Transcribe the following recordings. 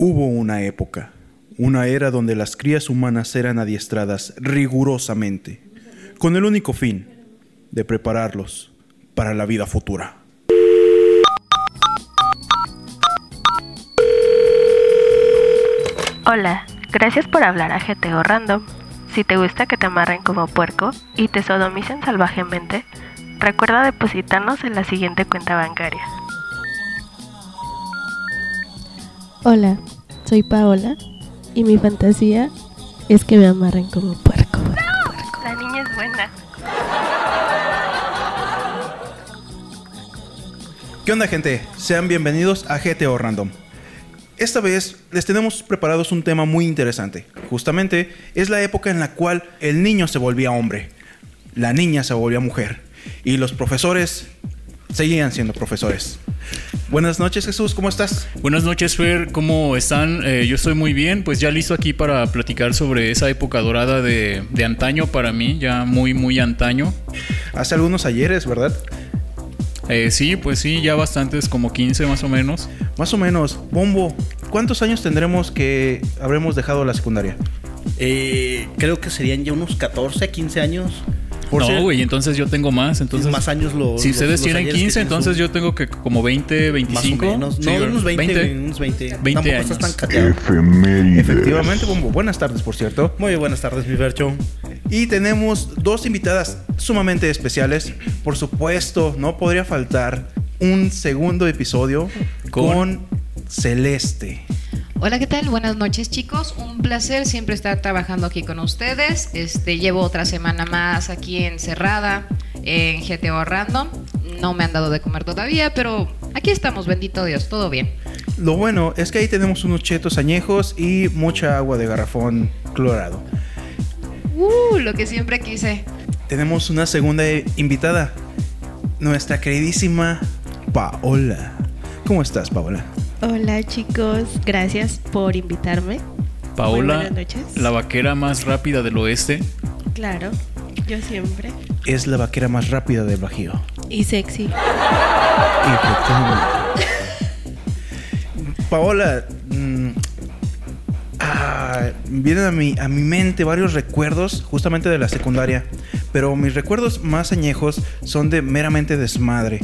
Hubo una época, una era donde las crías humanas eran adiestradas rigurosamente, con el único fin de prepararlos para la vida futura. Hola, gracias por hablar a GTO Random. Si te gusta que te amarren como puerco y te sodomicen salvajemente, recuerda depositarnos en la siguiente cuenta bancaria. Hola, soy Paola y mi fantasía es que me amarren como puerco. La niña es buena. ¿Qué onda gente? Sean bienvenidos a GTO Random. Esta vez les tenemos preparados un tema muy interesante. Justamente es la época en la cual el niño se volvía hombre, la niña se volvía mujer y los profesores seguían siendo profesores. Buenas noches Jesús, ¿cómo estás? Buenas noches, Fer. ¿Cómo están? Eh, yo estoy muy bien. Pues ya listo aquí para platicar sobre esa época dorada de, de antaño para mí, ya muy, muy antaño. Hace algunos ayeres, ¿verdad? Eh, sí, pues sí, ya bastantes, como 15 más o menos. Más o menos. Bombo, ¿cuántos años tendremos que habremos dejado la secundaria? Eh, creo que serían ya unos 14, 15 años. Por no, güey, entonces yo tengo más. Entonces, más años lo- si los- ustedes los tienen ayeres que 15, tienes entonces yo tengo que como 20, 25. Más o menos. Sí, no, unos 20, 20. unos 20. 20 Tampoco años. estás tan cateado. Efectivamente, Bombo. Buenas tardes, por cierto. Muy buenas tardes, mi Bercho. Y tenemos dos invitadas sumamente especiales. Por supuesto, no podría faltar un segundo episodio con, Con- Celeste. Hola, ¿qué tal? Buenas noches, chicos. Un placer siempre estar trabajando aquí con ustedes. Este, llevo otra semana más aquí encerrada en GTO Random. No me han dado de comer todavía, pero aquí estamos, bendito Dios, todo bien. Lo bueno es que ahí tenemos unos chetos añejos y mucha agua de garrafón clorado. Uh, lo que siempre quise. Tenemos una segunda invitada, nuestra queridísima Paola. ¿Cómo estás, Paola? Hola chicos, gracias por invitarme. Paola, buenas noches. la vaquera más rápida del oeste. Claro, yo siempre. Es la vaquera más rápida del Bajío. Y sexy. Efectivamente. Paola, mm, ah, vienen a mi, a mi mente varios recuerdos justamente de la secundaria, pero mis recuerdos más añejos son de meramente desmadre.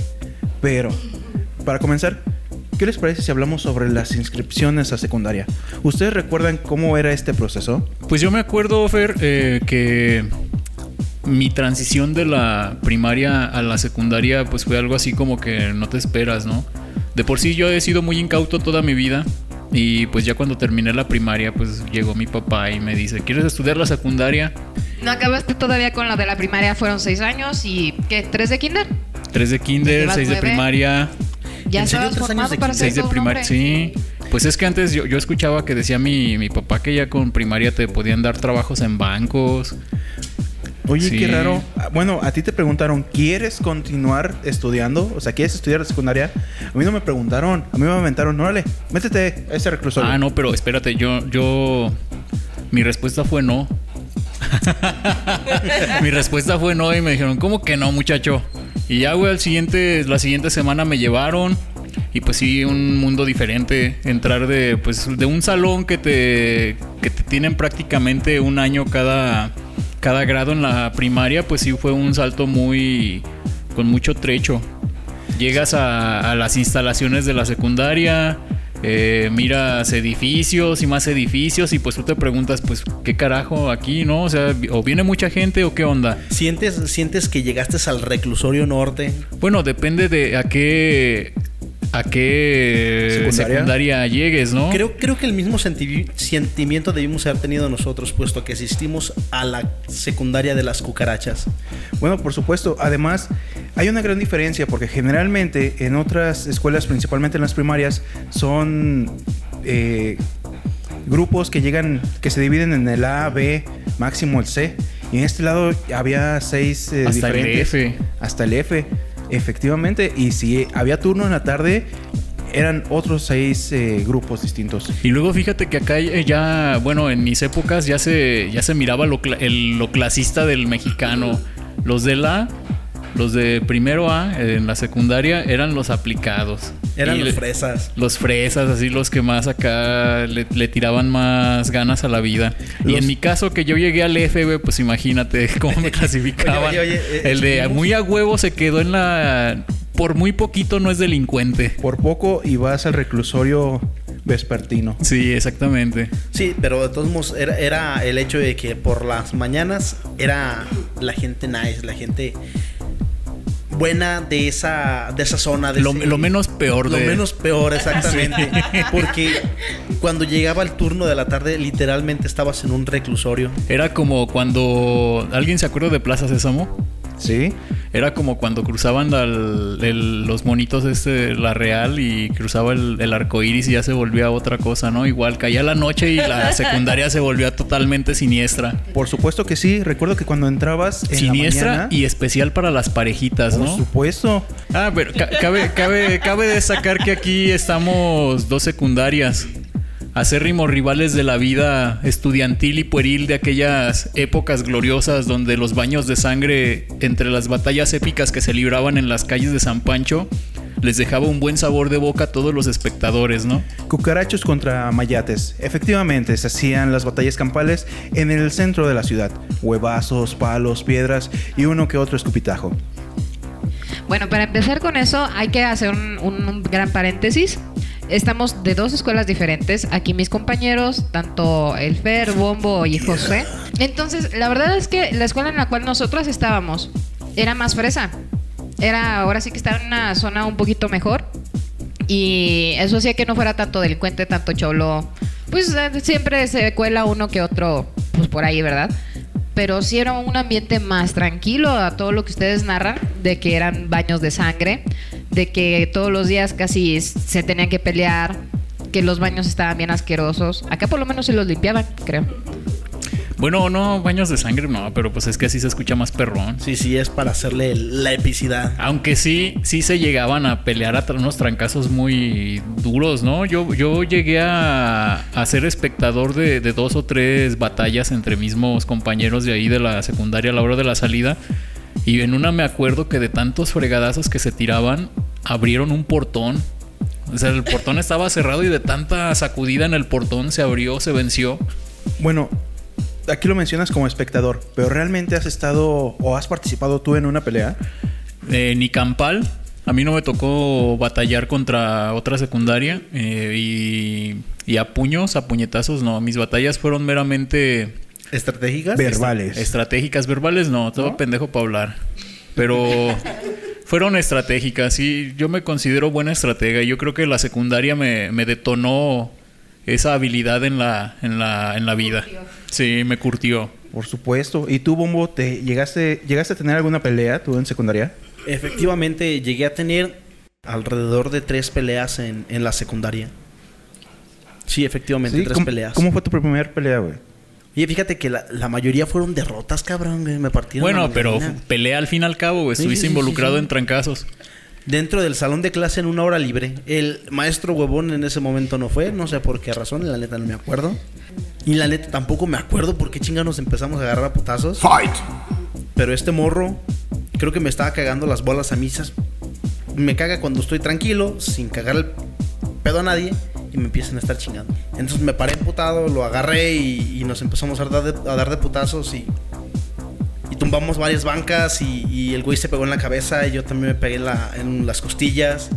Pero, para comenzar, ¿qué les parece si hablamos sobre las inscripciones a secundaria? ¿Ustedes recuerdan cómo era este proceso? Pues yo me acuerdo, Fer, eh, que mi transición de la primaria a la secundaria pues fue algo así como que no te esperas, ¿no? De por sí yo he sido muy incauto toda mi vida y pues ya cuando terminé la primaria pues llegó mi papá y me dice, ¿quieres estudiar la secundaria? No acabaste todavía con la de la primaria, fueron seis años y ¿qué? ¿Tres de kinder? Tres de kinder, seis de primaria, Ya ¿En serio, tres años de para ser seis de todo un primaria, hombre. sí. Pues es que antes yo, yo escuchaba que decía mi, mi papá que ya con primaria te podían dar trabajos en bancos. Oye, Sí. qué raro. Ah, Bueno, a ti te preguntaron, ¿quieres continuar estudiando? O sea, ¿quieres estudiar la secundaria? A mí no me preguntaron, a mí me aventaron, órale, métete a ese reclusorio. Ah, no, pero espérate, yo, yo, mi respuesta fue no. mi respuesta fue no y me dijeron, ¿cómo que no, muchacho? Y ya, güey, siguiente, la siguiente semana me llevaron y pues sí, un mundo diferente, entrar de, pues, de un salón que te, que te tienen prácticamente un año cada, cada grado en la primaria, pues sí fue un salto muy, con mucho trecho. Llegas a, a las instalaciones de la secundaria, eh, miras edificios y más edificios y pues tú te preguntas, pues, ¿qué carajo aquí, no? O sea, o viene mucha gente o qué onda. ¿Sientes, ¿Sientes que llegaste al reclusorio norte? Bueno, depende de a qué a qué ¿Secundaria? secundaria, llegues, ¿no? Creo, creo que el mismo senti- sentimiento debimos haber tenido nosotros, puesto que asistimos a la secundaria de las cucarachas. Bueno, por supuesto. Además, hay una gran diferencia porque generalmente en otras escuelas, principalmente en las primarias, son eh, grupos que llegan, que se dividen en el A, B, máximo el C. Y en este lado había seis eh, Hasta el diferentes. F. Hasta el F, efectivamente. Y si había turno en la tarde, eran otros seis eh, grupos distintos. Y luego fíjate que acá eh, ya, bueno, en mis épocas ya se, ya se miraba lo, el- lo clasista del mexicano. Los de la, los de primero A eh, en la secundaria eran los aplicados. Eran Y los le- fresas. Los fresas, así los que más acá le, le tiraban más ganas a la vida. Y en mi caso, que yo llegué al F, güey, pues imagínate cómo me clasificaban. Oye, oye, oye, eh, El de estuvimos- muy a huevo se quedó en la. Por muy poquito no es delincuente. Por poco y vas al reclusorio vespertino. Sí, exactamente. Sí, pero de todos modos era, era el hecho de que por las mañanas era la gente nice, la gente buena de esa, de esa zona. De Lo, ese- lo menos peor Lo de. menos peor, exactamente. Porque cuando llegaba el turno de la tarde, literalmente estabas en un reclusorio. Era como cuando. ¿Alguien se acuerda de Plaza Sésamo? ¿Sí? Era como cuando cruzaban al- el- los monitos este, la real y cruzaba el, el arco iris y ya se volvía otra cosa, ¿no? Igual caía la noche y la secundaria se volvía totalmente siniestra. Por supuesto que sí. Recuerdo que cuando entrabas en Siniestra la mañana, y especial para las parejitas, Por ¿no? supuesto. Ah, pero ca- cabe, cabe, cabe destacar que aquí estamos dos secundarias. Acérrimos rivales de la vida estudiantil y pueril de aquellas épocas gloriosas donde los baños de sangre entre las batallas épicas que se libraban en las calles de San Pancho les dejaba un buen sabor de boca a todos los espectadores, ¿no? Cucarachos contra mayates. Efectivamente, se hacían las batallas campales en el centro de la ciudad. Huevazos, palos, piedras y uno que otro escupitajo. Bueno, para empezar con eso hay que hacer un, un- un gran paréntesis. Estamos de dos escuelas diferentes. Aquí mis compañeros, tanto el Fer, Bombo y José. Entonces, la verdad es que la escuela en la cual nosotros estábamos era más fresa. Era, ahora sí que estaba en una zona un poquito mejor. Y eso hacía que no fuera tanto delincuente, tanto cholo. Pues eh, siempre se cuela uno que otro, pues por ahí, ¿verdad? Pero sí era un ambiente más tranquilo a todo lo que ustedes narran, de que eran baños de sangre, de que todos los días casi se tenían que pelear, que los baños estaban bien asquerosos. Acá por lo menos se los limpiaban, creo. Bueno, no, baños de sangre no, pero pues es que así se escucha más perrón. Sí, sí, es para hacerle la epicidad. Aunque sí, sí se llegaban a pelear a tra- unos trancazos muy duros, ¿no? Yo, yo llegué a, a ser espectador de, de dos o tres batallas entre mismos compañeros de ahí de la secundaria a la hora de la salida. Y en una me acuerdo que de tantos fregadazos que se tiraban, abrieron un portón. O sea, el portón estaba cerrado y de tanta sacudida en el portón se abrió, se venció. Bueno, aquí lo mencionas como espectador, pero ¿realmente has estado o has participado tú en una pelea? Eh, ni campal. A mí no me tocó batallar contra otra secundaria. eh, y, y a puños, a puñetazos, no. Mis batallas fueron meramente ¿Estratégicas? Verbales. estratégicas. Verbales, no. Todo pendejo para hablar. Pero fueron estratégicas. Y yo me considero buena estratega. Y yo creo que la secundaria me, me detonó esa habilidad en la, en la, en la vida. Sí, me curtió. Por supuesto. ¿Y tú, Bombo, te llegaste, llegaste a tener alguna pelea tú en secundaria? Efectivamente, llegué a tener alrededor de tres peleas en, en la secundaria. Sí, efectivamente, tres ¿Cómo, peleas. ¿Cómo fue tu primer pelea, güey? Y fíjate que la, la mayoría fueron derrotas, cabrón, güey. Me partieron. Bueno, la pero pelea al fin y al cabo, güey. Estuviste sí, sí, involucrado sí, sí. en trancazos. Dentro del salón de clase en una hora libre. El maestro huevón en ese momento no fue, no sé por qué razón, la neta no me acuerdo. Y la neta tampoco me acuerdo por qué chinga nos empezamos a agarrar a putazos. Pero este morro, creo que me estaba cagando las bolas a misas. Me caga cuando estoy tranquilo, sin cagar el pedo a nadie, y me empiezan a estar chingando. Entonces me paré emputado, lo agarré y, y nos empezamos a dar de, a dar de putazos y, y tumbamos varias bancas y, y el güey se pegó en la cabeza y yo también me pegué en, la- en las costillas.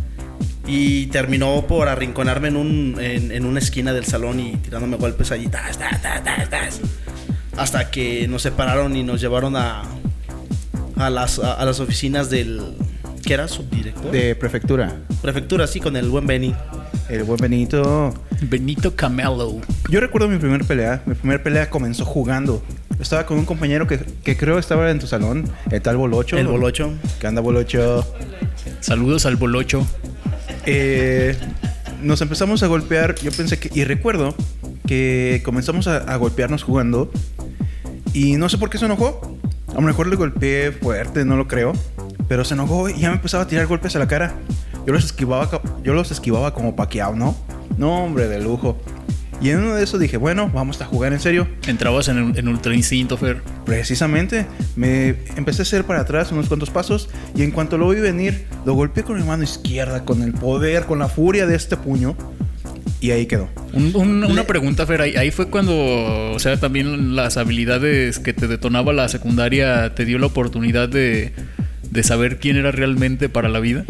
Y terminó por arrinconarme en, un, en, en una esquina del salón y tirándome golpes allí. tas, tas, tas. Hasta que nos separaron y nos llevaron a, a, las, a, a las oficinas del... ¿Qué era? ¿Subdirector? De prefectura. Prefectura, sí, con el buen Benny. El buen Benito. Benito Camelo. Yo recuerdo mi primer pelea. Mi primer pelea comenzó jugando. Estaba con un compañero que, que creo estaba en tu salón, el tal Bolocho. El Bolocho. ¿Qué anda, Bolocho? Saludos al Bolocho. Eh, nos empezamos a golpear. Yo pensé que. Y recuerdo que comenzamos a, a golpearnos jugando. Y no sé por qué se enojó. A lo mejor le golpeé fuerte, no lo creo. Pero se enojó y ya me empezaba a tirar golpes a la cara. Yo los esquivaba, yo los esquivaba como paqueado, ¿no? No, hombre, de lujo. Y en uno de esos dije, bueno, vamos a jugar en serio. Entrabas en, en Ultra Instinto, Fer. Precisamente, me empecé a hacer para atrás unos cuantos pasos y en cuanto lo vi venir, lo golpeé con mi mano izquierda, con el poder, con la furia de este puño. Y ahí quedó. Un- un- una pregunta, Fer. Ahí, ahí fue cuando, o sea, también las habilidades que te detonaba la secundaria te dio la oportunidad de, de saber quién era realmente para la vida.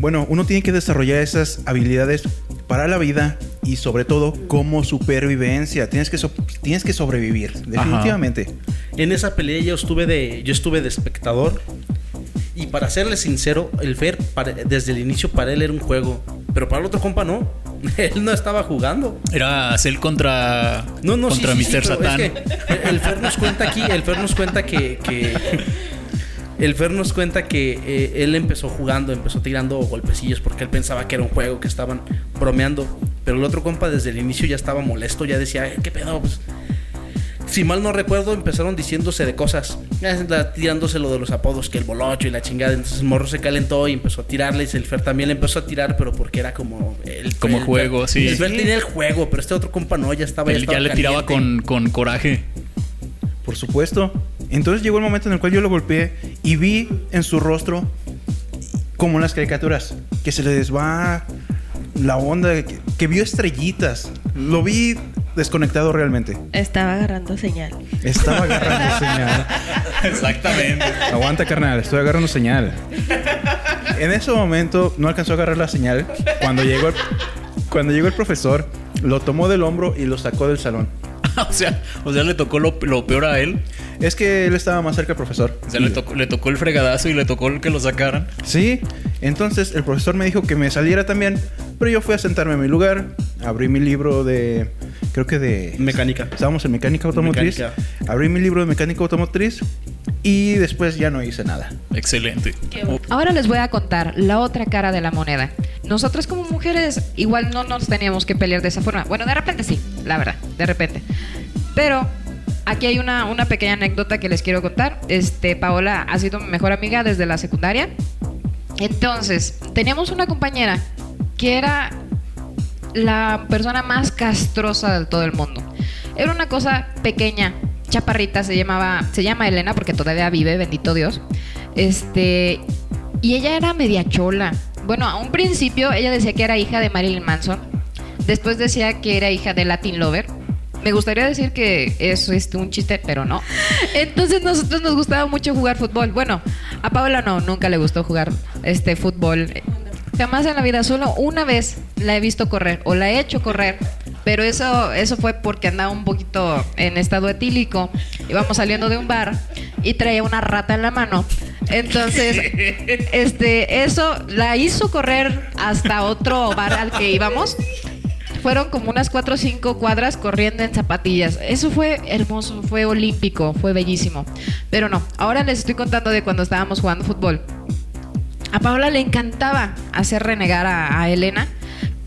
Bueno, uno tiene que desarrollar esas habilidades para la vida y sobre todo como supervivencia. Tienes que, so- tienes que sobrevivir, definitivamente. En esa pelea yo estuve de, yo estuve de espectador. Y para serle sincero, el Fer para- desde el inicio para él era un juego. Pero para el otro compa no. Él no estaba jugando. Era Cell contra, No, no, sí, contra sí, sí, Mr. pero Satan. es que el Fer nos cuenta aquí, el Fer nos cuenta que, que- el Fer nos cuenta que eh, él empezó jugando, empezó tirando golpecillos porque él pensaba que era un juego, que estaban bromeando. Pero el otro compa desde el inicio ya estaba molesto, ya decía, "Eh, ¿qué pedo? Pues, si mal no recuerdo, empezaron diciéndose de cosas, tirándose lo de los apodos, que el bolocho y la chingada. Entonces el morro se calentó y empezó a tirarles. El Fer también le empezó a tirar, pero porque era como el Como el juego, Fer- sí. El Fer tenía el juego, pero este otro compa no, ya estaba Él estaba ya le tiraba con, con coraje. Por supuesto. Entonces llegó el momento en el cual yo lo golpeé y vi en su rostro, como en las caricaturas, que se les va la onda, que, que vio estrellitas. Lo vi desconectado realmente. Estaba agarrando señal. Estaba agarrando señal. Exactamente. Aguanta, carnal, estoy agarrando señal. En ese momento no alcanzó a agarrar la señal. Cuando llegó el, cuando llegó el profesor, lo tomó del hombro y lo sacó del salón. o sea, o sea, le tocó lo, lo peor a él. Es que él estaba más cerca del profesor. O sea, le tocó, le tocó el fregadazo y le tocó el que lo sacaran. Sí, entonces el profesor me dijo que me saliera también, pero yo fui a sentarme en mi lugar, abrí mi libro de, creo que de... Mecánica. Estábamos en mecánica automotriz. Mecánica. Abrí mi libro de mecánica automotriz y después ya no hice nada. Excelente. Ahora les voy a contar la otra cara de la moneda. Nosotras como mujeres igual no nos teníamos que pelear de esa forma. Bueno, de repente sí, la verdad, de repente. Pero aquí hay una, pequeña anécdota que les quiero contar. Este, Paola ha sido mi mejor amiga desde la secundaria. Entonces, teníamos una compañera que era la persona más castrosa de todo el mundo. Era una cosa pequeña, chaparrita, se llamaba, se llama Elena porque todavía vive, bendito Dios. Este, y ella era media chola. Bueno, a un principio ella decía que era hija de Marilyn Manson. Después decía que era hija de Latin Lover. Me gustaría decir que eso es un chiste, pero no. Entonces nosotros nos gustaba mucho jugar fútbol. Bueno, a Paola no, nunca le gustó jugar este fútbol. Jamás en la vida, solo una vez la he visto correr o la he hecho correr. Pero eso, eso fue porque andaba un poquito en estado etílico. Íbamos saliendo de un bar y traía una rata en la mano. Entonces, este, eso la hizo correr hasta otro bar al que íbamos. Fueron como unas 4 o 5 cuadras corriendo en zapatillas. Eso fue hermoso, fue olímpico, fue bellísimo. Pero no, ahora les estoy contando de cuando estábamos jugando fútbol. A Paola le encantaba hacer renegar a, a Elena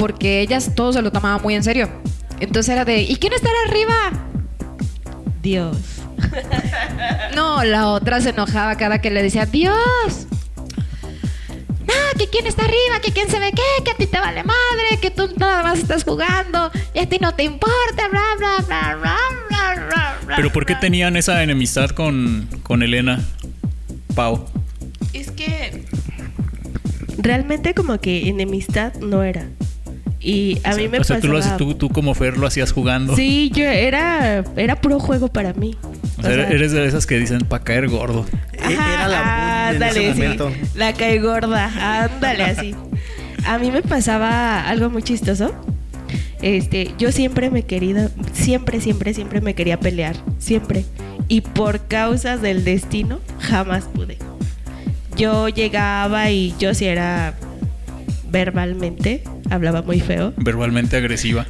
porque ellas todo se lo tomaba muy en serio. Entonces era de, ¿y quién estará arriba? Dios. No, la otra se enojaba cada que le decía, Dios. No, que quién está arriba, que quién se ve qué, que a ti te vale madre, que tú nada más estás jugando y a ti no te importa, bla, bla, bla, bla, bla, bla, bla. Pero ¿por qué tenían esa enemistad con, con Elena? Pau. Es que realmente como que enemistad no era. Y a mí me o sea, tú, lo pasaba- haces- tú, tú como Fer lo hacías jugando. Sí, yo era era puro juego para mí. O sea, eres de esas que dicen para caer gordo. E- era la ese ándale, sí. La cae gorda, ándale así. A mí me pasaba algo muy chistoso. Este, yo siempre me querido, siempre, siempre, siempre me quería pelear, siempre. Y por causas del destino, jamás pude. Yo llegaba y yo sí era verbalmente, hablaba muy feo. Verbalmente agresiva.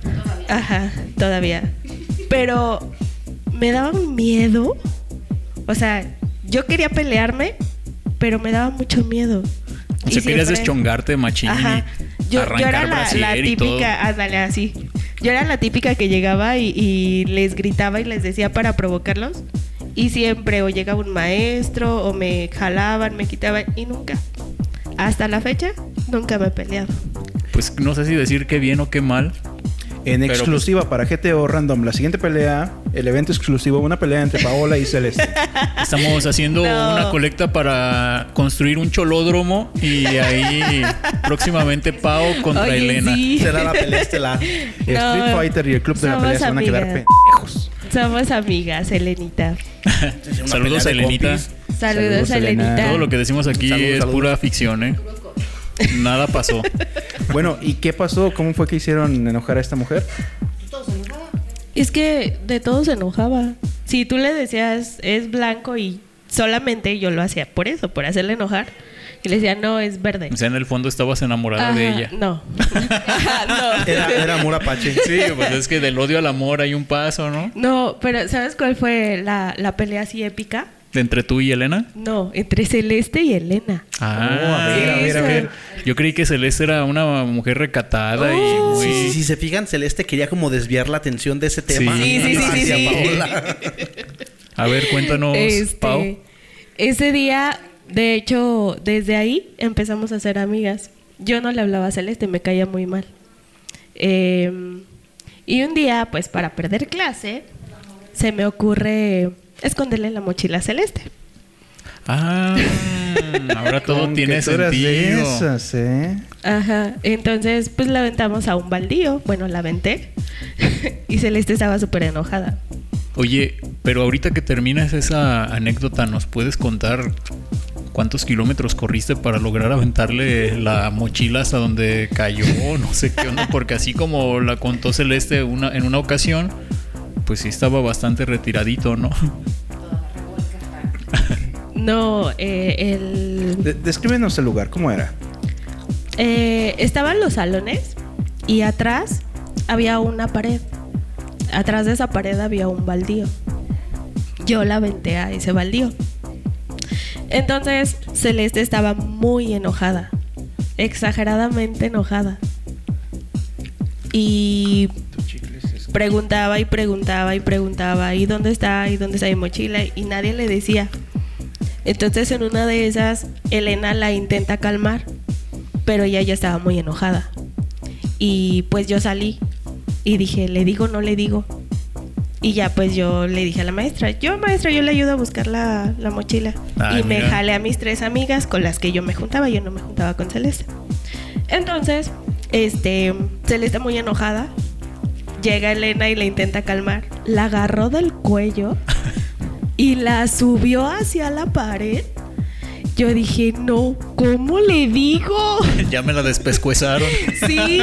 Ajá, todavía. Pero me daba un miedo. O sea, yo quería pelearme, pero me daba mucho miedo. O sea, querías siempre- deschongarte machín. Ajá. Yo, yo era la, típica, ándale así. Yo era la típica que llegaba y, y les gritaba y les decía para provocarlos. Y siempre o llegaba un maestro o me jalaban, me quitaban y nunca. Hasta la fecha, nunca me he peleado. Pues no sé si decir qué bien o qué mal. En Pero, exclusiva para GTO Random, la siguiente pelea, el evento exclusivo, una pelea entre Paola y Celeste. Estamos haciendo No. una colecta para construir un cholódromo y ahí próximamente Pau contra Oye, Elena. sí. Será la pelea estelar. El No, Street Fighter y el Club de la Pelea se van a quedar pendejos. Somos amigas, Elenita. Saludos Elenita. Saludos, Saludos. Elenita. Todo lo que decimos aquí Saludos, es saludos. pura ficción, ¿eh? Nada pasó. Bueno, ¿y qué pasó? ¿Cómo fue que hicieron enojar a esta mujer? Es que de todo se enojaba. Si tú le decías es blanco y solamente yo lo hacía por eso, por hacerle enojar. Y le decía, no, es verde. O sea, en el fondo estabas enamorada de ella. No. Ajá, no. Era, era amor apache. Sí, pues es que del odio al amor hay un paso, ¿no? No, pero ¿sabes cuál fue la, la pelea así épica? De entre tú y Elena. No, entre Celeste y Elena. Ah, Oh, a ver, a ver, a ver. Yo creí que Celeste era una mujer recatada y Oh. muy... Sí, sí, sí, se fijan, Celeste quería como desviar la atención de ese tema. Sí. Sí, sí, sí. A ver, cuéntanos, Este, Pau. Ese día, de hecho, desde ahí empezamos a ser amigas. Yo no le hablaba a Celeste, me caía muy mal. Eh, y un día, pues para perder clase, se me ocurre esconderle la mochila a Celeste. Ah, ahora todo tiene sentido. esas, ¿eh? Ajá, entonces pues la aventamos a un baldío. Bueno, la aventé. y Celeste estaba súper enojada. Oye, pero ahorita que terminas esa anécdota, ¿nos puedes contar cuántos kilómetros corriste para lograr aventarle la mochila hasta donde cayó? No sé qué onda, porque así como la contó Celeste una, en una ocasión, pues sí estaba bastante retiradito, ¿no? No, eh, el... De- descríbenos el lugar, ¿cómo era? Eh, estaban los salones y atrás había una pared. Atrás de esa pared había un baldío. Yo la aventé a ese baldío. Entonces Celeste estaba muy enojada, exageradamente enojada. Y preguntaba y preguntaba y preguntaba, ¿y dónde está? ¿Y dónde está mi mochila? Y nadie le decía. Entonces en una de esas, Elena la intenta calmar, pero ella ya estaba muy enojada. Y pues yo salí y dije, ¿le digo no le digo? Y ya pues yo le dije a la maestra, yo maestra, yo le ayudo a buscar la, la mochila. Ay, y me jalé a mis tres amigas con las que yo me juntaba, yo no me juntaba con Celeste. Entonces, este, Celeste muy enojada, llega Elena y la intenta calmar, la agarró del cuello y la subió hacia la pared. Yo dije, no, ¿cómo le digo? ya me la despescuezaron. Sí.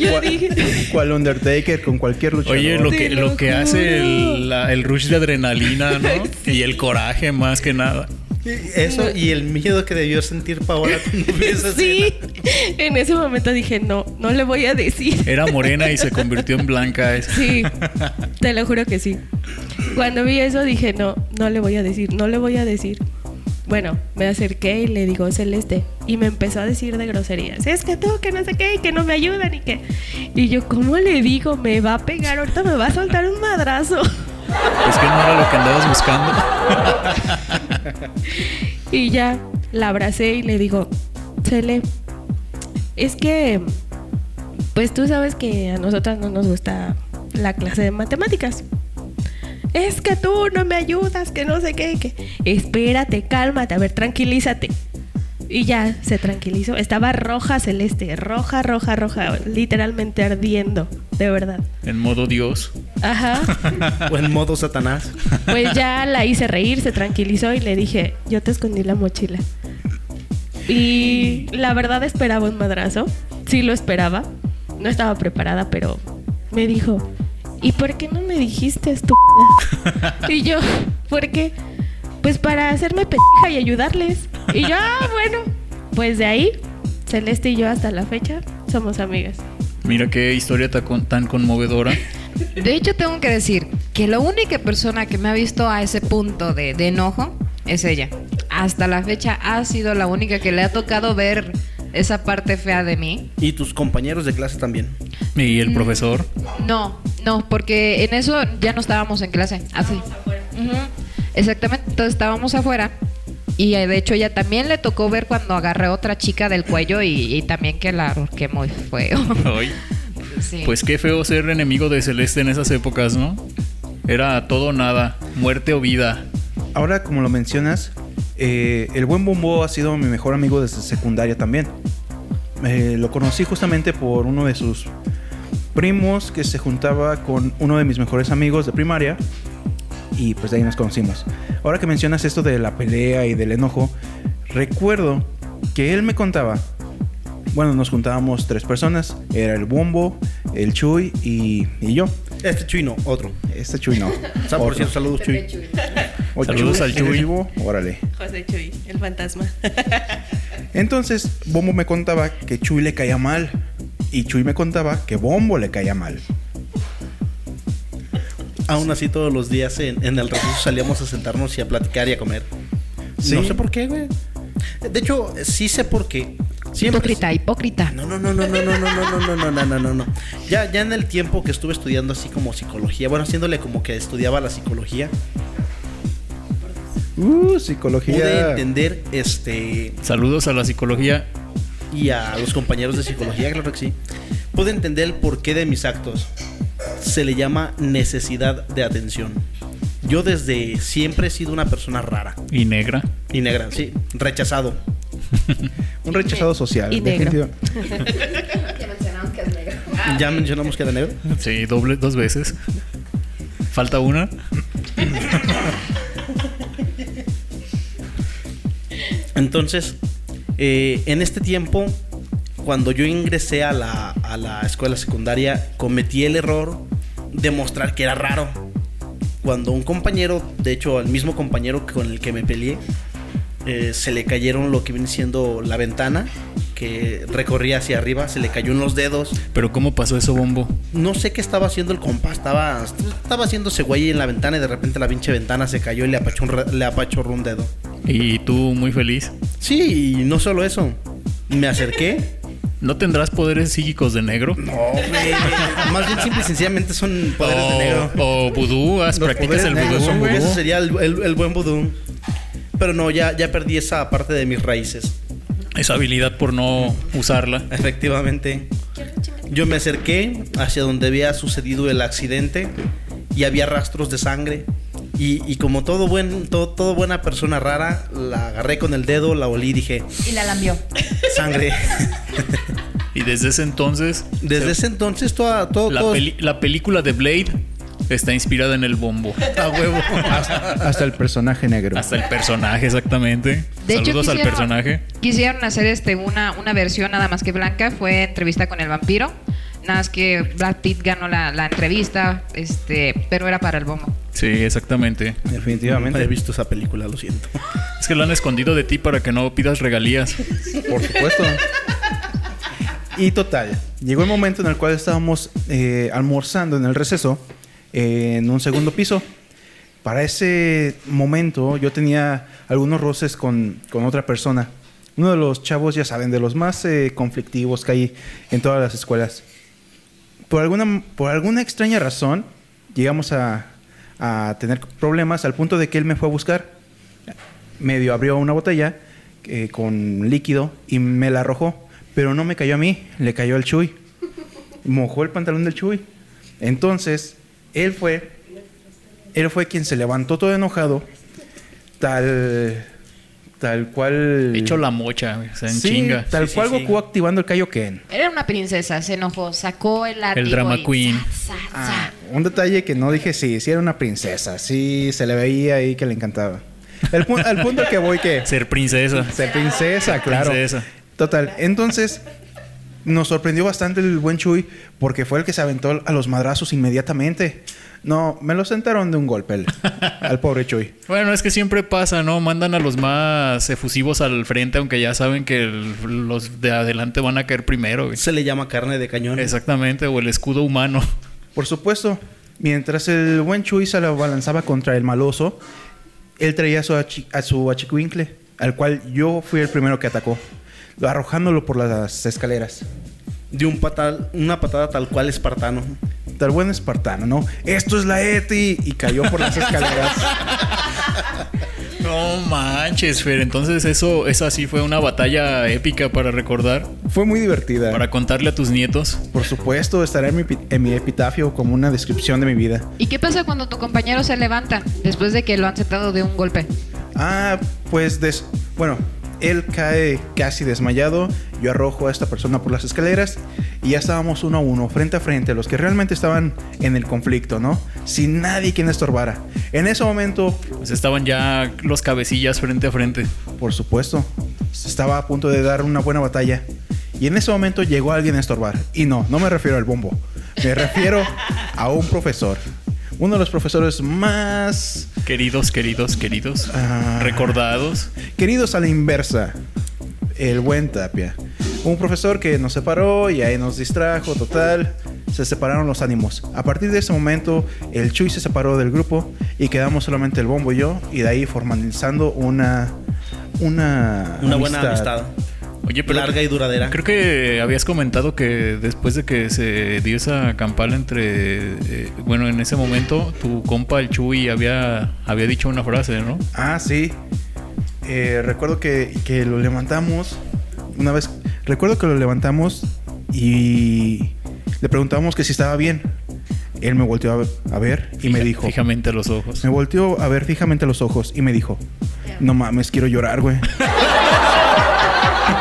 Yo dije, ¿Cuál Undertaker con cualquier luchador? Oye, lo que, lo lo que hace el, la- el rush de adrenalina, ¿no? Y el coraje más que nada. Eso y el miedo que debió sentir Paola cuando vio esa sí. escena. En ese momento dije, no, no le voy a decir. Era morena y se convirtió en blanca. Es- Sí, te lo juro que sí. Cuando vi eso dije, no, no le voy a decir, no le voy a decir. Bueno, me acerqué y le digo, Celeste, y me empezó a decir de groserías, es que tú, que no sé qué, y que no me ayudan y que... Y yo, ¿cómo le digo? Me va a pegar, ahorita me va a soltar un madrazo. Es que no era lo que andabas buscando. Y ya la abracé y le digo, Cele, es que, pues tú sabes que a nosotras no nos gusta la clase de matemáticas. Es que tú no me ayudas, que no sé qué, que... Espérate, cálmate, a ver, tranquilízate. Y ya se tranquilizó. Estaba roja celeste, roja, roja, roja, literalmente ardiendo, de verdad. En modo Dios. Ajá. O en modo Satanás. Pues ya la hice reír, se tranquilizó y le dije, yo te escondí la mochila. Y la verdad esperaba un madrazo, sí lo esperaba, no estaba preparada, pero me dijo, ¿y por qué no me dijiste estúpida? y yo, ¿por qué? Pues para hacerme pendeja y ayudarles. Y yo, ah, bueno, pues de ahí, Celeste y yo hasta la fecha somos amigas. Mira qué historia tan conmovedora. De hecho, tengo que decir que la única persona que me ha visto a ese punto de, de enojo es ella. Hasta la fecha ha sido la única que le ha tocado ver esa parte fea de mí. Y tus compañeros de clase también. Y el profesor. No, no, porque en eso ya no estábamos en clase. Así. Ujú. Exactamente. Entonces estábamos afuera. Y eh, de hecho ella también le tocó ver cuando agarré a otra chica del cuello y, y también que la ahorqué muy feo. Ay. Sí. Pues qué feo ser enemigo de Celeste en esas épocas, ¿no? Era todo o nada, muerte o vida. Ahora, como lo mencionas, eh, el buen Bombo ha sido mi mejor amigo desde secundaria también. Eh, lo conocí justamente por uno de sus primos que se juntaba con uno de mis mejores amigos de primaria y pues de ahí nos conocimos. Ahora que mencionas esto de la pelea y del enojo, recuerdo que él me contaba, bueno, nos juntábamos tres personas, era el Bombo, el Chuy y, y yo. Este Chuy no, otro. Este Chuy no. Por cierto, saludos Chuy. O Saludos al ¿eres Chuy. vivo? Órale. José Chuy, el fantasma. Entonces, Bombo me contaba que Chuy le caía mal. Y Chuy me contaba que Bombo le caía mal. Aún así, todos los días en, en el receso salíamos a sentarnos y a platicar y a comer. Sí. No sé por qué, güey. De hecho, sí sé por qué. Siempre. Hipócrita, hipócrita. No, no, no, no, no, no, no, no, no, no, no, no, no, no. Ya, ya en el tiempo que estuve estudiando así como psicología, bueno, haciéndole como que estudiaba la psicología, Uh, pude psicología. entender este Saludos a la psicología. y a los compañeros de psicología, claro que sí. Pude entender el porqué de mis actos. Se le llama necesidad de atención. Yo desde siempre he sido una persona rara Y negra. y negra, sí, rechazado. Un rechazado social. Y negro. definitiva- Ya mencionamos que es negro. Ya mencionamos que era negro. Sí, doble, dos veces. Falta una. Entonces, eh, en este tiempo, cuando yo ingresé a la, a la escuela secundaria, cometí el error de mostrar que era raro. Cuando un compañero, de hecho, al mismo compañero con el que me peleé, eh, se le cayeron lo que viene siendo la ventana que recorría hacia arriba, se le cayó en los dedos. Pero ¿cómo pasó eso, Bombo? No sé qué estaba haciendo el compa, estaba, estaba haciéndose güey en la ventana y de repente la pinche ventana se cayó y le apachurró, le apachurró un dedo. Y tú muy feliz. Sí, y no solo eso. Me acerqué. ¿No tendrás poderes psíquicos de negro? No, güey. Más bien simple y sencillamente son poderes de negro. O vudú, ¿has- ¿practicas el vudú, son-? Ese sería el, el- el buen vudú. Pero no, ya, ya perdí esa parte de mis raíces. Esa habilidad por no usarla. Efectivamente. Yo me acerqué hacia donde había sucedido el accidente y había rastros de sangre. Y, y como todo buen, todo, todo buena persona rara, la agarré con el dedo, la olí y dije, Y la lambió. sangre. Y desde ese entonces, Desde ese entonces toda, todo, la, todo peli- la película de Blade está inspirada en el bombo. a huevo. Hasta el personaje negro. Hasta el personaje, exactamente. De hecho, Saludos al personaje. Quisieron hacer este una, una versión nada más que blanca, fue entrevista con el vampiro. Nada más que Brad Pitt ganó la, la entrevista, este, pero era para el bombo. Sí, exactamente. No he Definitivamente. visto esa película, lo siento. Es que lo han escondido de ti para que no pidas regalías. Por supuesto. Y total, llegó el momento en el cual estábamos eh, almorzando en el receso eh, en un segundo piso. Para ese momento yo tenía algunos roces con, con otra persona. Uno de los chavos, ya saben, de los más eh, conflictivos que hay en todas las escuelas. Por alguna, por alguna extraña razón, llegamos a, a tener problemas al punto de que él me fue a buscar. Medio abrió una botella eh, con líquido y me la arrojó. Pero no me cayó a mí, le cayó al Chuy. Mojó el pantalón del Chuy. Entonces, él fue, él fue quien se levantó todo enojado, tal, tal cual. Hecho la mocha, güey, o sea, en Sí, chinga. Tal Sí, cual sí. Goku activando el Kaioken. Era una princesa, se enojó, sacó el. El drama y queen. sa, sa, Ah, un detalle que no dije sí, sí era una princesa, sí se le veía ahí que le encantaba. El pu- al punto que voy que Ser princesa. ser princesa, claro. Princesa. Total, entonces nos sorprendió bastante el buen Chuy porque fue el que se aventó a los madrazos inmediatamente. No, me lo sentaron de un golpe el- al pobre Chuy. Bueno, es que siempre pasa, ¿no? Mandan a los más efusivos al frente, aunque ya saben que el- los de adelante van a caer primero. güey. Se le llama carne de cañón. Exactamente, o el escudo humano. Por supuesto, mientras el buen Chuy se la balanzaba contra el maloso, él traía a su, achi- a su achicuincle, al cual yo fui el primero que atacó, arrojándolo por las escaleras. De un patal, una patada tal cual espartano. Tal buen espartano, ¿no? Esto es la ETI. Y cayó por las escaleras. No, manches, Fer. Entonces eso, esa sí fue una batalla épica para recordar, Fue muy divertida. para contarle a tus nietos. Por supuesto, estará en mi, en mi epitafio como una descripción de mi vida. ¿Y qué pasa cuando tu compañero se levanta después de que lo han sentado de un golpe? Ah, pues des bueno, él cae casi desmayado, yo arrojo a esta persona por las escaleras y ya estábamos uno a uno, frente a frente, los que realmente estaban en el conflicto, ¿no? Sin nadie quien estorbara. En ese momento, Pues estaban ya los cabecillas frente a frente. por supuesto, estaba a punto de dar una buena batalla. Y en ese momento llegó alguien a estorbar. Y no, no me refiero al bombo. Me refiero a un profesor. Uno de los profesores más Queridos, queridos, queridos. Ah. Recordados. Queridos a la inversa, el buen Tapia. Un profesor que nos separó y ahí nos distrajo, total. Se separaron los ánimos. A partir de ese momento, el Chuy se separó del grupo y quedamos solamente el bombo y yo. Y de ahí formalizando una. Una. Una buena amistad. Oye, pero Larga y duradera. Creo que habías comentado que después de que se dio esa campal entre, eh, bueno, en ese momento tu compa el Chuy había había dicho una frase, ¿no? Ah, sí. Eh, recuerdo que, que lo levantamos. Una vez. Recuerdo que lo levantamos y le preguntamos que si estaba bien. Él me volteó a ver, a ver y me dijo. fijamente a los ojos. Me volteó a ver fijamente a los ojos y me dijo: No mames, quiero llorar, güey.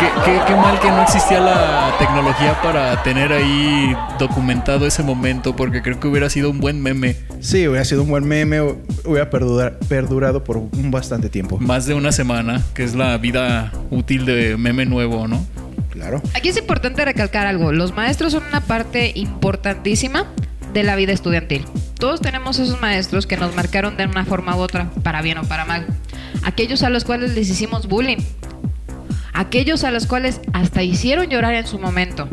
Qué, qué- qué mal que no existía la tecnología para tener ahí documentado ese momento, porque creo que hubiera sido un buen meme. Sí, hubiera sido un buen meme, hubiera perdurar- perdurado por un bastante tiempo. Más de una semana, que es la vida útil de meme nuevo, ¿no? Claro. Aquí es importante recalcar algo. Los maestros son una parte importantísima de la vida estudiantil. Todos tenemos esos maestros que nos marcaron de una forma u otra, para bien o para mal. Aquellos a los cuales les hicimos bullying. Aquellos a los cuales hasta hicieron llorar en su momento.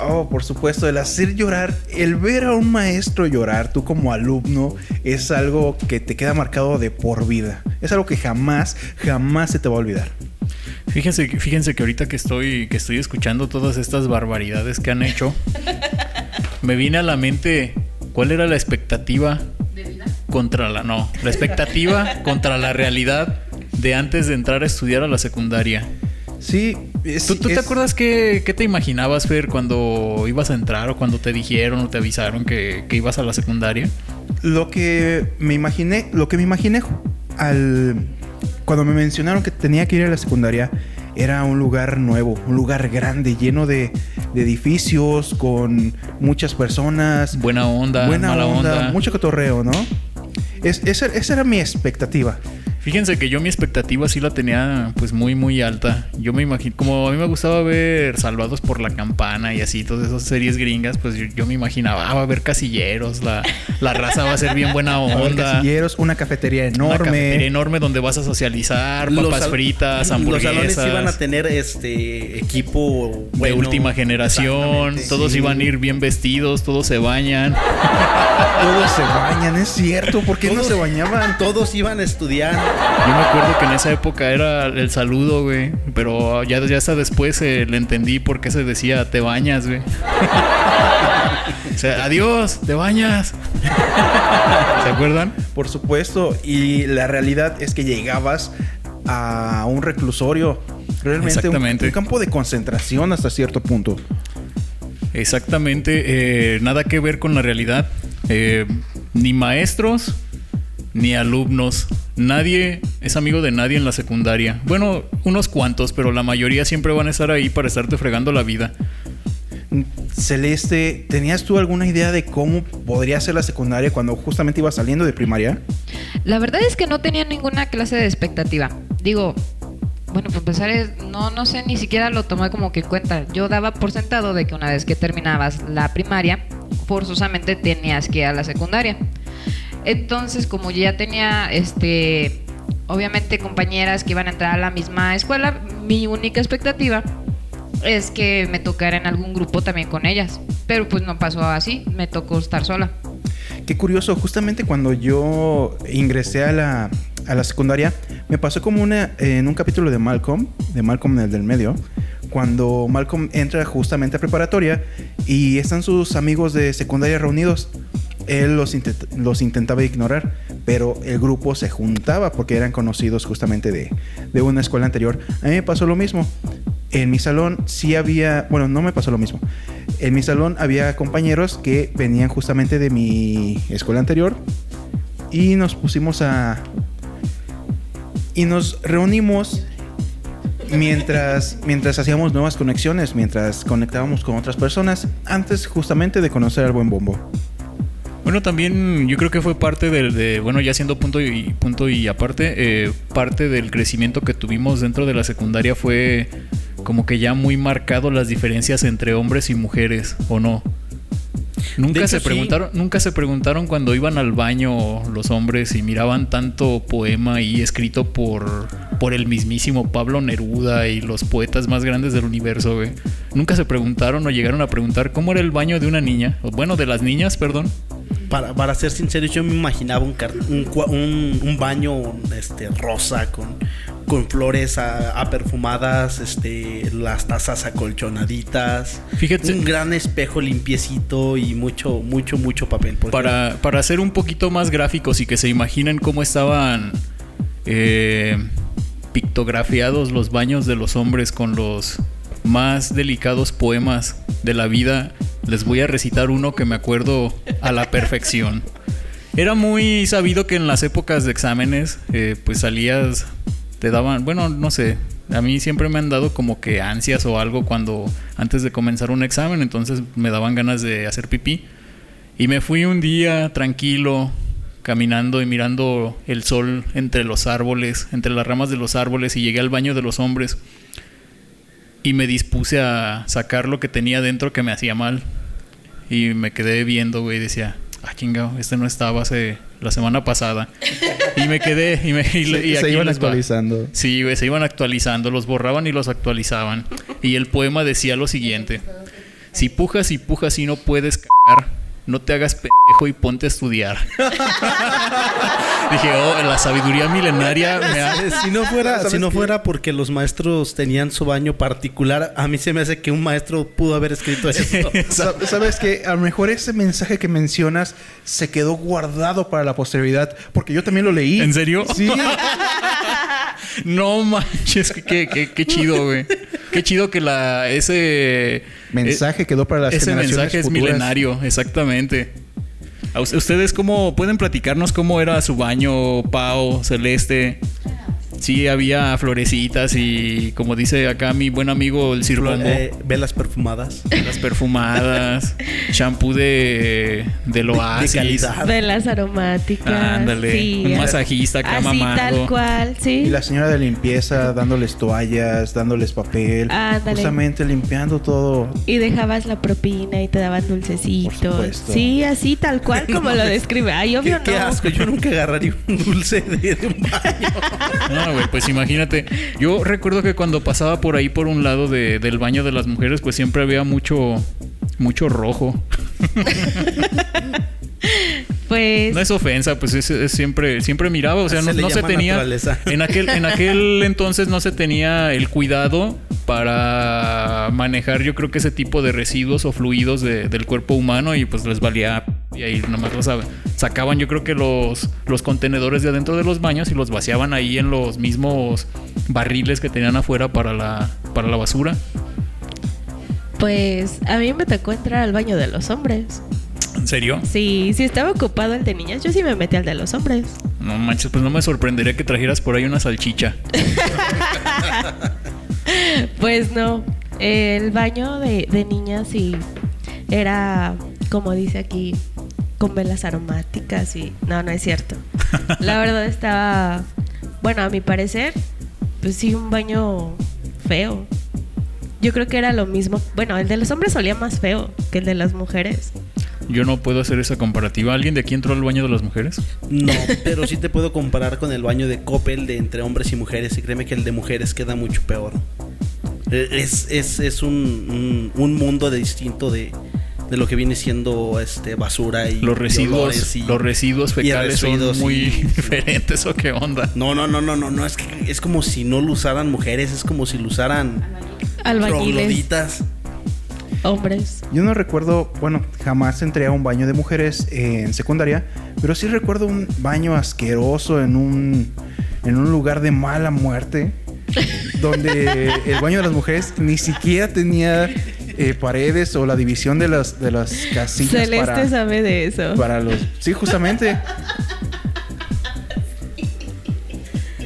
Oh, por supuesto, el hacer llorar, el ver a un maestro llorar, tú como alumno, es algo que te queda marcado de por vida. Es algo que jamás, jamás se te va a olvidar. Fíjense, que- fíjense que ahorita que estoy, que estoy escuchando todas estas barbaridades que han hecho, me viene a la mente cuál era la expectativa contra la no, la expectativa contra la realidad de antes de entrar a estudiar a la secundaria. Sí, es- ¿Tú, tú te acuerdas qué, qué te imaginabas, Fer, cuando ibas a entrar o cuando te dijeron o te avisaron que, que ibas a la secundaria? Lo que me imaginé, lo que me imaginé al cuando me mencionaron que tenía que ir a la secundaria era un lugar nuevo, un lugar grande, lleno de, de edificios, con muchas personas, Buena onda, buena mala onda, onda. mucho cotorreo, ¿no? Es- esa, esa era mi expectativa. Fíjense que yo mi expectativa sí la tenía pues muy muy alta. Yo me imagino, como a mí me gustaba ver Salvados por la Campana y así, todas esas series gringas, pues yo, yo me imaginaba, ah, va a haber casilleros, la, la raza va a ser bien buena A onda. casilleros, una cafetería enorme. Una cafetería enorme donde vas a socializar, papas fritas, Los hamburguesas. salones iban a tener este equipo de última generación, todos Sí. iban a ir bien vestidos, todos se bañan. Todos se bañan, es cierto. ¿Por qué no Todos- se bañaban? Todos iban a estudiar. Yo me acuerdo que en esa época era el saludo, güey. Pero ya, ya hasta después eh, le entendí por qué se decía te bañas, güey. o sea, adiós, te bañas. ¿Se acuerdan? Por supuesto. Y la realidad es que llegabas a un reclusorio. Realmente un- un campo de concentración hasta cierto punto. Exactamente. eh, nada que ver con la realidad. Eh, ni maestros, ni alumnos. Nadie es amigo de nadie en la secundaria. Bueno, unos cuantos, pero la mayoría siempre van a estar ahí para estarte fregando la vida. Celeste, ¿tenías tú alguna idea de cómo podría ser la secundaria cuando justamente ibas saliendo de primaria? La verdad es que no tenía ninguna clase de expectativa. Digo, bueno, para empezar, es- no, no sé, ni siquiera lo tomé como que en cuenta. Yo daba por sentado de que una vez que terminabas la primaria, forzosamente tenías que ir a la secundaria. Entonces, como ya tenía, este, obviamente compañeras que iban a entrar a la misma escuela, mi única expectativa es que me tocara en algún grupo también con ellas. Pero pues no pasó así, me tocó estar sola. Qué curioso, justamente cuando yo ingresé a la, a la secundaria, me pasó como una, en un capítulo de Malcolm, de Malcolm el del medio, cuando Malcolm entra justamente a preparatoria y están sus amigos de secundaria reunidos. Él los, intent- los intentaba ignorar, pero el grupo se juntaba porque eran conocidos justamente de, de una escuela anterior. A mí me pasó lo mismo. En mi salón sí había, bueno, no me pasó lo mismo. En mi salón había compañeros que venían justamente de mi escuela anterior y nos pusimos a... Y nos reunimos mientras, mientras hacíamos nuevas conexiones, mientras conectábamos con otras personas, antes justamente de conocer al buen bombo. Bueno, también yo creo que fue parte del, de, bueno, ya siendo punto y punto y aparte, eh, parte del crecimiento que tuvimos dentro de la secundaria fue como que ya muy marcado las diferencias entre hombres y mujeres, ¿o no? Nunca se sí. preguntaron, nunca se preguntaron cuando iban al baño los hombres y miraban tanto poema ahí escrito por, por el mismísimo Pablo Neruda y los poetas más grandes del universo, güey. Nunca se preguntaron o llegaron a preguntar cómo era el baño de una niña, o bueno, de las niñas, perdón. Para, para ser sincero, yo me imaginaba un, un, un- un baño este, rosa con, con flores a, a perfumadas, este, las tazas acolchonaditas, Fíjate. un gran espejo limpiecito y mucho, mucho, mucho papel. Para, para ser un poquito más gráficos y que se imaginen cómo estaban eh, pictografiados los baños de los hombres con los más delicados poemas de la vida, les voy a recitar uno que me acuerdo a la perfección. Era muy sabido que en las épocas de exámenes, eh, pues salías, te daban, bueno, no sé, a mí siempre me han dado como que ansias o algo cuando antes de comenzar un examen, entonces me daban ganas de hacer pipí. Y me fui un día tranquilo, caminando y mirando el sol entre los árboles, entre las ramas de los árboles, y llegué al baño de los hombres. Y me dispuse a sacar lo que tenía dentro que me hacía mal. Y me quedé viendo, güey, y decía, ah, chingado, este no estaba hace la semana pasada. Y me quedé, y, me, y, le- y se, iban les va. actualizando. Sí, güey, se iban actualizando, los borraban y los actualizaban. Y el poema decía lo siguiente: Si pujas y pujas y no puedes cagar, no te hagas pendejo y ponte a estudiar. Dije, oh, la sabiduría milenaria me ha... Si no fuera, ¿Sabes si no qué? fuera porque los maestros tenían su baño particular, a mí se me hace que un maestro pudo haber escrito eso. Sa- Sabes que a lo mejor ese mensaje que mencionas se quedó guardado para la posteridad, porque yo también lo leí. ¿En serio? Sí. No manches, qué, qué, qué chido, güey. Qué chido que la ese Mensaje quedó para las ese generaciones mensaje es futuras. milenario, exactamente. ¿A us- ¿Ustedes cómo pueden platicarnos cómo era su baño, Pau, Celeste? Sí, había florecitas y como dice acá mi buen amigo el Sirvombo, Eh, velas perfumadas. las perfumadas, shampoo de, del oasis. De calidad. Velas aromáticas. Ándale, sí, un masajista acá Así tal cual, sí. Y la señora de limpieza dándoles toallas, dándoles papel. Ándale. Justamente limpiando todo. Y dejabas la propina y te daban dulcecitos. Por supuesto. Sí, así tal cual como lo describe. Ay, obvio Qué, qué no. asco, yo nunca agarraría un dulce de, de un baño. No, güey, pues imagínate. Yo recuerdo que cuando pasaba por ahí por un lado de- del baño de las mujeres, pues siempre había mucho, mucho rojo. Pues No es ofensa, pues es, es siempre, siempre miraba, o sea, Se no, se tenía. naturaleza. En aquel, en aquel entonces no se tenía el cuidado para manejar, yo creo que ese tipo de residuos o fluidos de- del cuerpo humano y pues les valía y ahí nomás lo saben. Sacaban yo creo que los, los contenedores de adentro de los baños y los vaciaban ahí en los mismos barriles que tenían afuera para la, para la basura. Pues a mí me tocó entrar al baño de los hombres. ¿En serio? Sí, si estaba ocupado el de niñas, yo sí me metí al de los hombres. No manches, pues no me sorprendería que trajeras por ahí una salchicha. Pues no, el baño de, de niñas sí era, como dice aquí, con velas aromáticas y... No, no es cierto. La verdad estaba, bueno, a mi parecer, pues sí, un baño feo. Yo creo que era lo mismo. Bueno, el de los hombres olía más feo que el de las mujeres. Yo no puedo hacer esa comparativa. ¿Alguien de aquí entró al baño de las mujeres? No, pero sí te puedo comparar con el baño de Coppel de entre hombres y mujeres. Y créeme que el de mujeres queda mucho peor. Eh, Es, es, es un, un, un mundo de distinto de, de lo que viene siendo este basura y Los residuos, y- los residuos fecales residuos son muy y- diferentes o qué onda. No, no, no, no, no, no, es que es como si no lo usaran mujeres, es como si lo usaran Albañiles. Hombres. Yo no recuerdo, bueno, jamás entré a un baño de mujeres en secundaria, pero sí recuerdo un baño asqueroso en un, en un lugar de mala muerte, donde el baño de las mujeres ni siquiera tenía eh, paredes o la división de las, de las casillas Celeste para, sabe de eso. para los... Sí, justamente.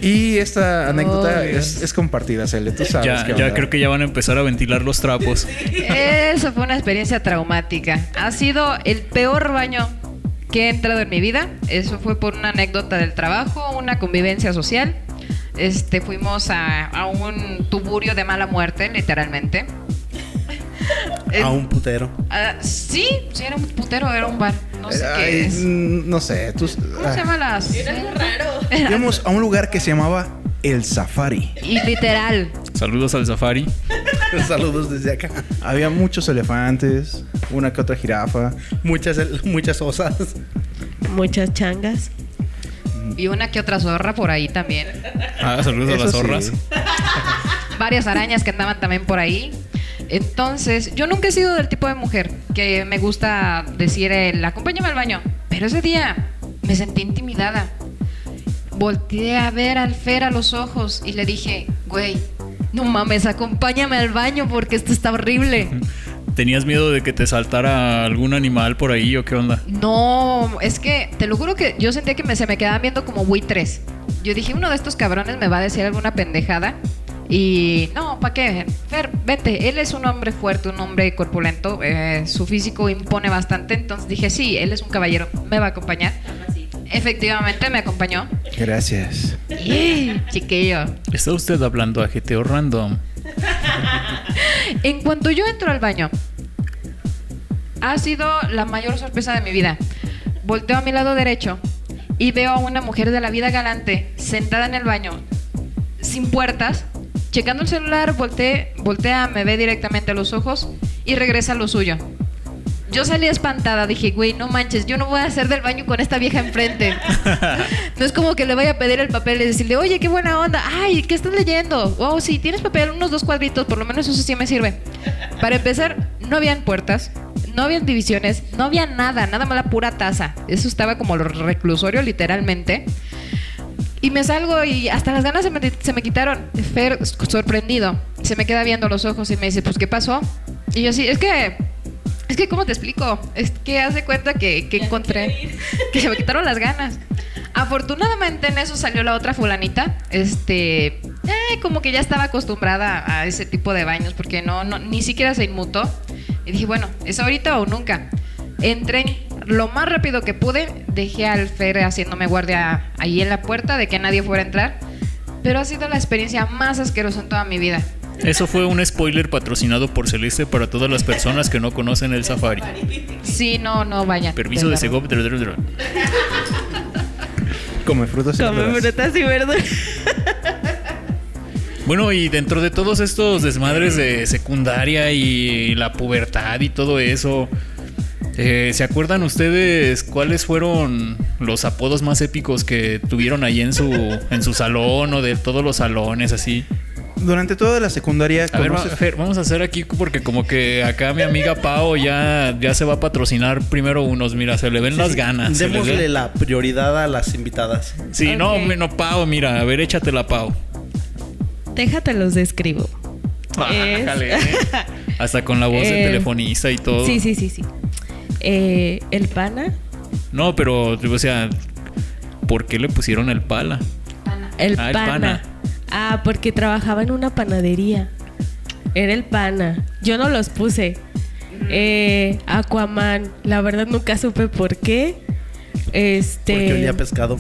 Y esta anécdota Oh, es, es compartida, Cele. Tú sabes Ya, qué ya creo que ya van a empezar a ventilar los trapos. Eso fue una experiencia traumática. Ha sido el peor baño que he entrado en mi vida. Eso fue por una anécdota del trabajo, una convivencia social. Este, fuimos a, a un tuburio de mala muerte, literalmente. A un putero. ah, sí, sí, era un putero, era un bar. No sé Ay, qué es. No sé. Tú, ¿Cómo ah. se llama las? Íbamos a un lugar que se llamaba El Safari. Y literal. Saludos al Safari. Saludos desde acá. Había muchos elefantes, una que otra jirafa. Muchas, muchas osas. Muchas changas. Y una que otra zorra por ahí también. Ah, saludos a las sí. zorras. varias arañas que andaban también por ahí. Entonces, yo nunca he sido del tipo de mujer que me gusta decir el acompáñame al baño. Pero ese día me sentí intimidada. Volteé a ver al Fer a los ojos y le dije, güey, no mames, acompáñame al baño porque esto está horrible. ¿Tenías miedo de que te saltara algún animal por ahí o qué onda? No, es que te lo juro que yo sentía que me, se me quedaban viendo como buitres. Yo dije, uno de estos cabrones me va a decir alguna pendejada. Y no, ¿para qué? Fer, vete. Él es un hombre fuerte, un hombre corpulento. eh, su físico impone bastante. Entonces dije, sí, él es un caballero. Me va a acompañar. Efectivamente, me acompañó. Gracias. Y, chiquillo. ¿Está usted hablando a GTO Random? En cuanto yo entro al baño, ha sido la mayor sorpresa de mi vida. Volteo a mi lado derecho y veo a una mujer de la vida galante sentada en el baño, sin puertas, checando el celular, voltea, voltea, me ve directamente a los ojos y regresa a lo suyo. Yo salí espantada, dije, güey, no manches, yo no voy a hacer del baño con esta vieja enfrente. No es como que le vaya a pedir el papel y decirle, oye, qué buena onda. Ay, ¿qué estás leyendo? Oh, sí, tienes papel, unos dos cuadritos, por lo menos eso sí me sirve. Para empezar, no habían puertas, no habían divisiones, no había nada, nada más la pura taza. Eso estaba como lo reclusorio, literalmente. Y me salgo y hasta las ganas se me, se me quitaron. Fer, sorprendido, se me queda viendo los ojos y me dice, pues, ¿qué pasó? Y yo así, es que es que, ¿cómo te explico? Es que haz de cuenta que, que encontré que se me quitaron las ganas. Afortunadamente en eso salió la otra fulanita. Este, eh, como que ya estaba acostumbrada a ese tipo de baños porque no, no ni siquiera se inmutó. Y dije, bueno, es ahorita o nunca. Entré lo más rápido que pude. Dejé al Fer haciéndome guardia ahí en la puerta de que nadie fuera a entrar. Pero ha sido la experiencia más asquerosa en toda mi vida. Eso fue un spoiler patrocinado por Celeste para todas las personas que no conocen el Safari. Sí, no, no, vaya. Permiso de. Segov. Come frutas y Come frutas y verduras. Bueno, y dentro de todos estos desmadres de secundaria y la pubertad y todo eso, eh, ¿se acuerdan ustedes cuáles fueron los apodos más épicos que tuvieron ahí en su, en su salón o de todos los salones así? Durante toda la secundaria A ver, Fer, vamos a hacer aquí porque como que acá mi amiga Pau ya, ya se va a patrocinar primero unos, mira, se le ven las ganas. Démosle la prioridad a las invitadas. Sí, no, no, Pau, mira, a ver, échate la Pau. Déjate los describo. Es- Ájale, eh. Hasta con la voz de Eh, telefonista y todo. Sí, sí, sí, sí. Eh, el pana. No, pero, o sea, ¿por qué le pusieron el pala? El Ah, el pana. Ah, porque trabajaba en una panadería. Era el pana. Yo no los puse. Eh, Aquaman. La verdad nunca supe por qué. Este. Porque olía a pescado.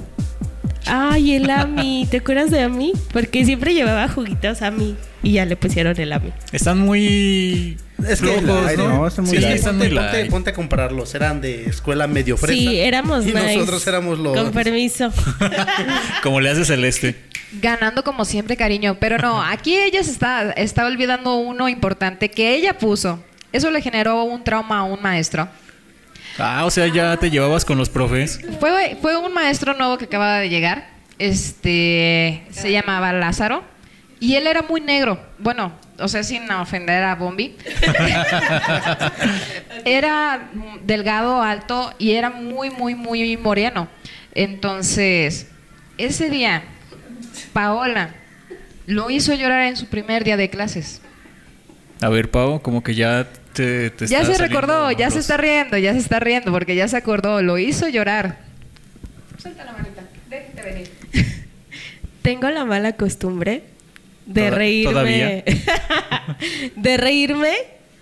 Ay, el Ami. ¿Te acuerdas de Ami? Porque siempre llevaba juguitos Ami. Y ya le pusieron el Ami. Están muy Es que ¿no? ¿no? Están muy sí, ponte, muy ponte- ponte a compararlos. Eran de escuela medio fresa. Sí, éramos Y nice. nosotros éramos los. Con permiso. Como le hace Celeste. Ganando como siempre, cariño. Pero no, aquí ella se está, está olvidando uno importante que ella puso. Eso le generó un trauma a un maestro. Ah, o sea, ya te llevabas con los profes. Fue, fue un maestro nuevo que acababa de llegar. Este se llamaba Lázaro. Y él era muy negro. Bueno, o sea, sin ofender a Bombi. era delgado, alto y era muy, muy, muy moreno. Entonces, ese día, Paola lo hizo llorar en su primer día de clases. A ver, Pau, como que ya te, te Ya está se recordó, ya se está riendo, ya se está riendo porque ya se acordó, lo hizo llorar. Suelta la manita, déjate venir. Tengo la mala costumbre de Toda- reírme. todavía. de reírme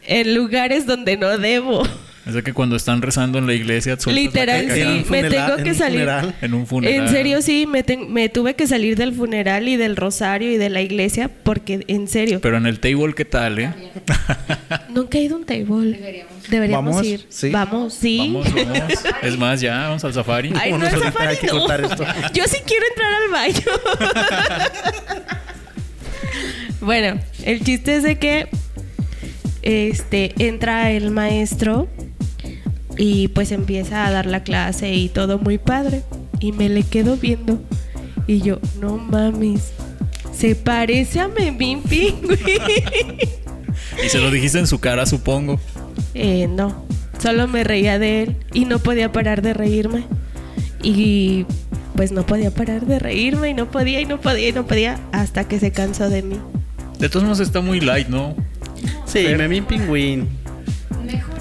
en lugares donde no debo. O sea que cuando están rezando en la iglesia, la Literal, sí. Me tengo en que un salir. funeral. En un funeral. En serio, sí, me, me tuve que salir del funeral y del rosario y de la iglesia porque, en serio, Pero en el table, ¿qué tal, eh? nunca he ido a un table. Deberíamos, ¿Vamos? ir. Sí. Vamos, sí. Vamos, vamos. Es más, ya, vamos al safari. Ay, no, ahorita, safari hay que no. cortar esto. Yo sí quiero entrar al baño. bueno, el chiste es de que este entra el maestro y pues empieza a dar la clase y todo muy padre y me le quedo viendo y yo, no mames. Se parece a Memín Pingüín. Y se lo dijiste en su cara, supongo. Eh, no, solo me reía de él y no podía parar de reírme. Y pues no podía parar de reírme y no podía y no podía y no podía hasta que se cansó de mí. De todos modos está muy light, ¿no? Sí, Memín Pingüín. Mejora.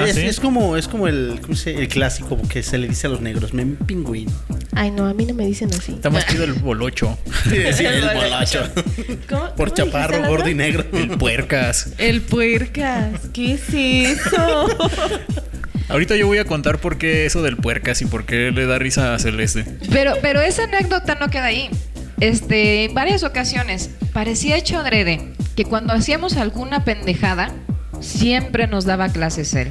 ¿Ah, es, sí? es como, es como el, ¿cómo se- el clásico que se le dice a los negros, Memín Pingüín. Ay, no, a mí no me dicen así. Está más chido el bolocho. Sí, el bolacho. ¿Cómo- Por cómo chaparro, gordo y negro. El puercas. El puercas. ¿Qué es eso? Ahorita yo voy a contar por qué eso del puercas y por qué le da risa a Celeste. Pero, pero esa anécdota no queda ahí. Este, en varias ocasiones parecía hecho adrede que cuando hacíamos alguna pendejada, siempre nos daba clases él.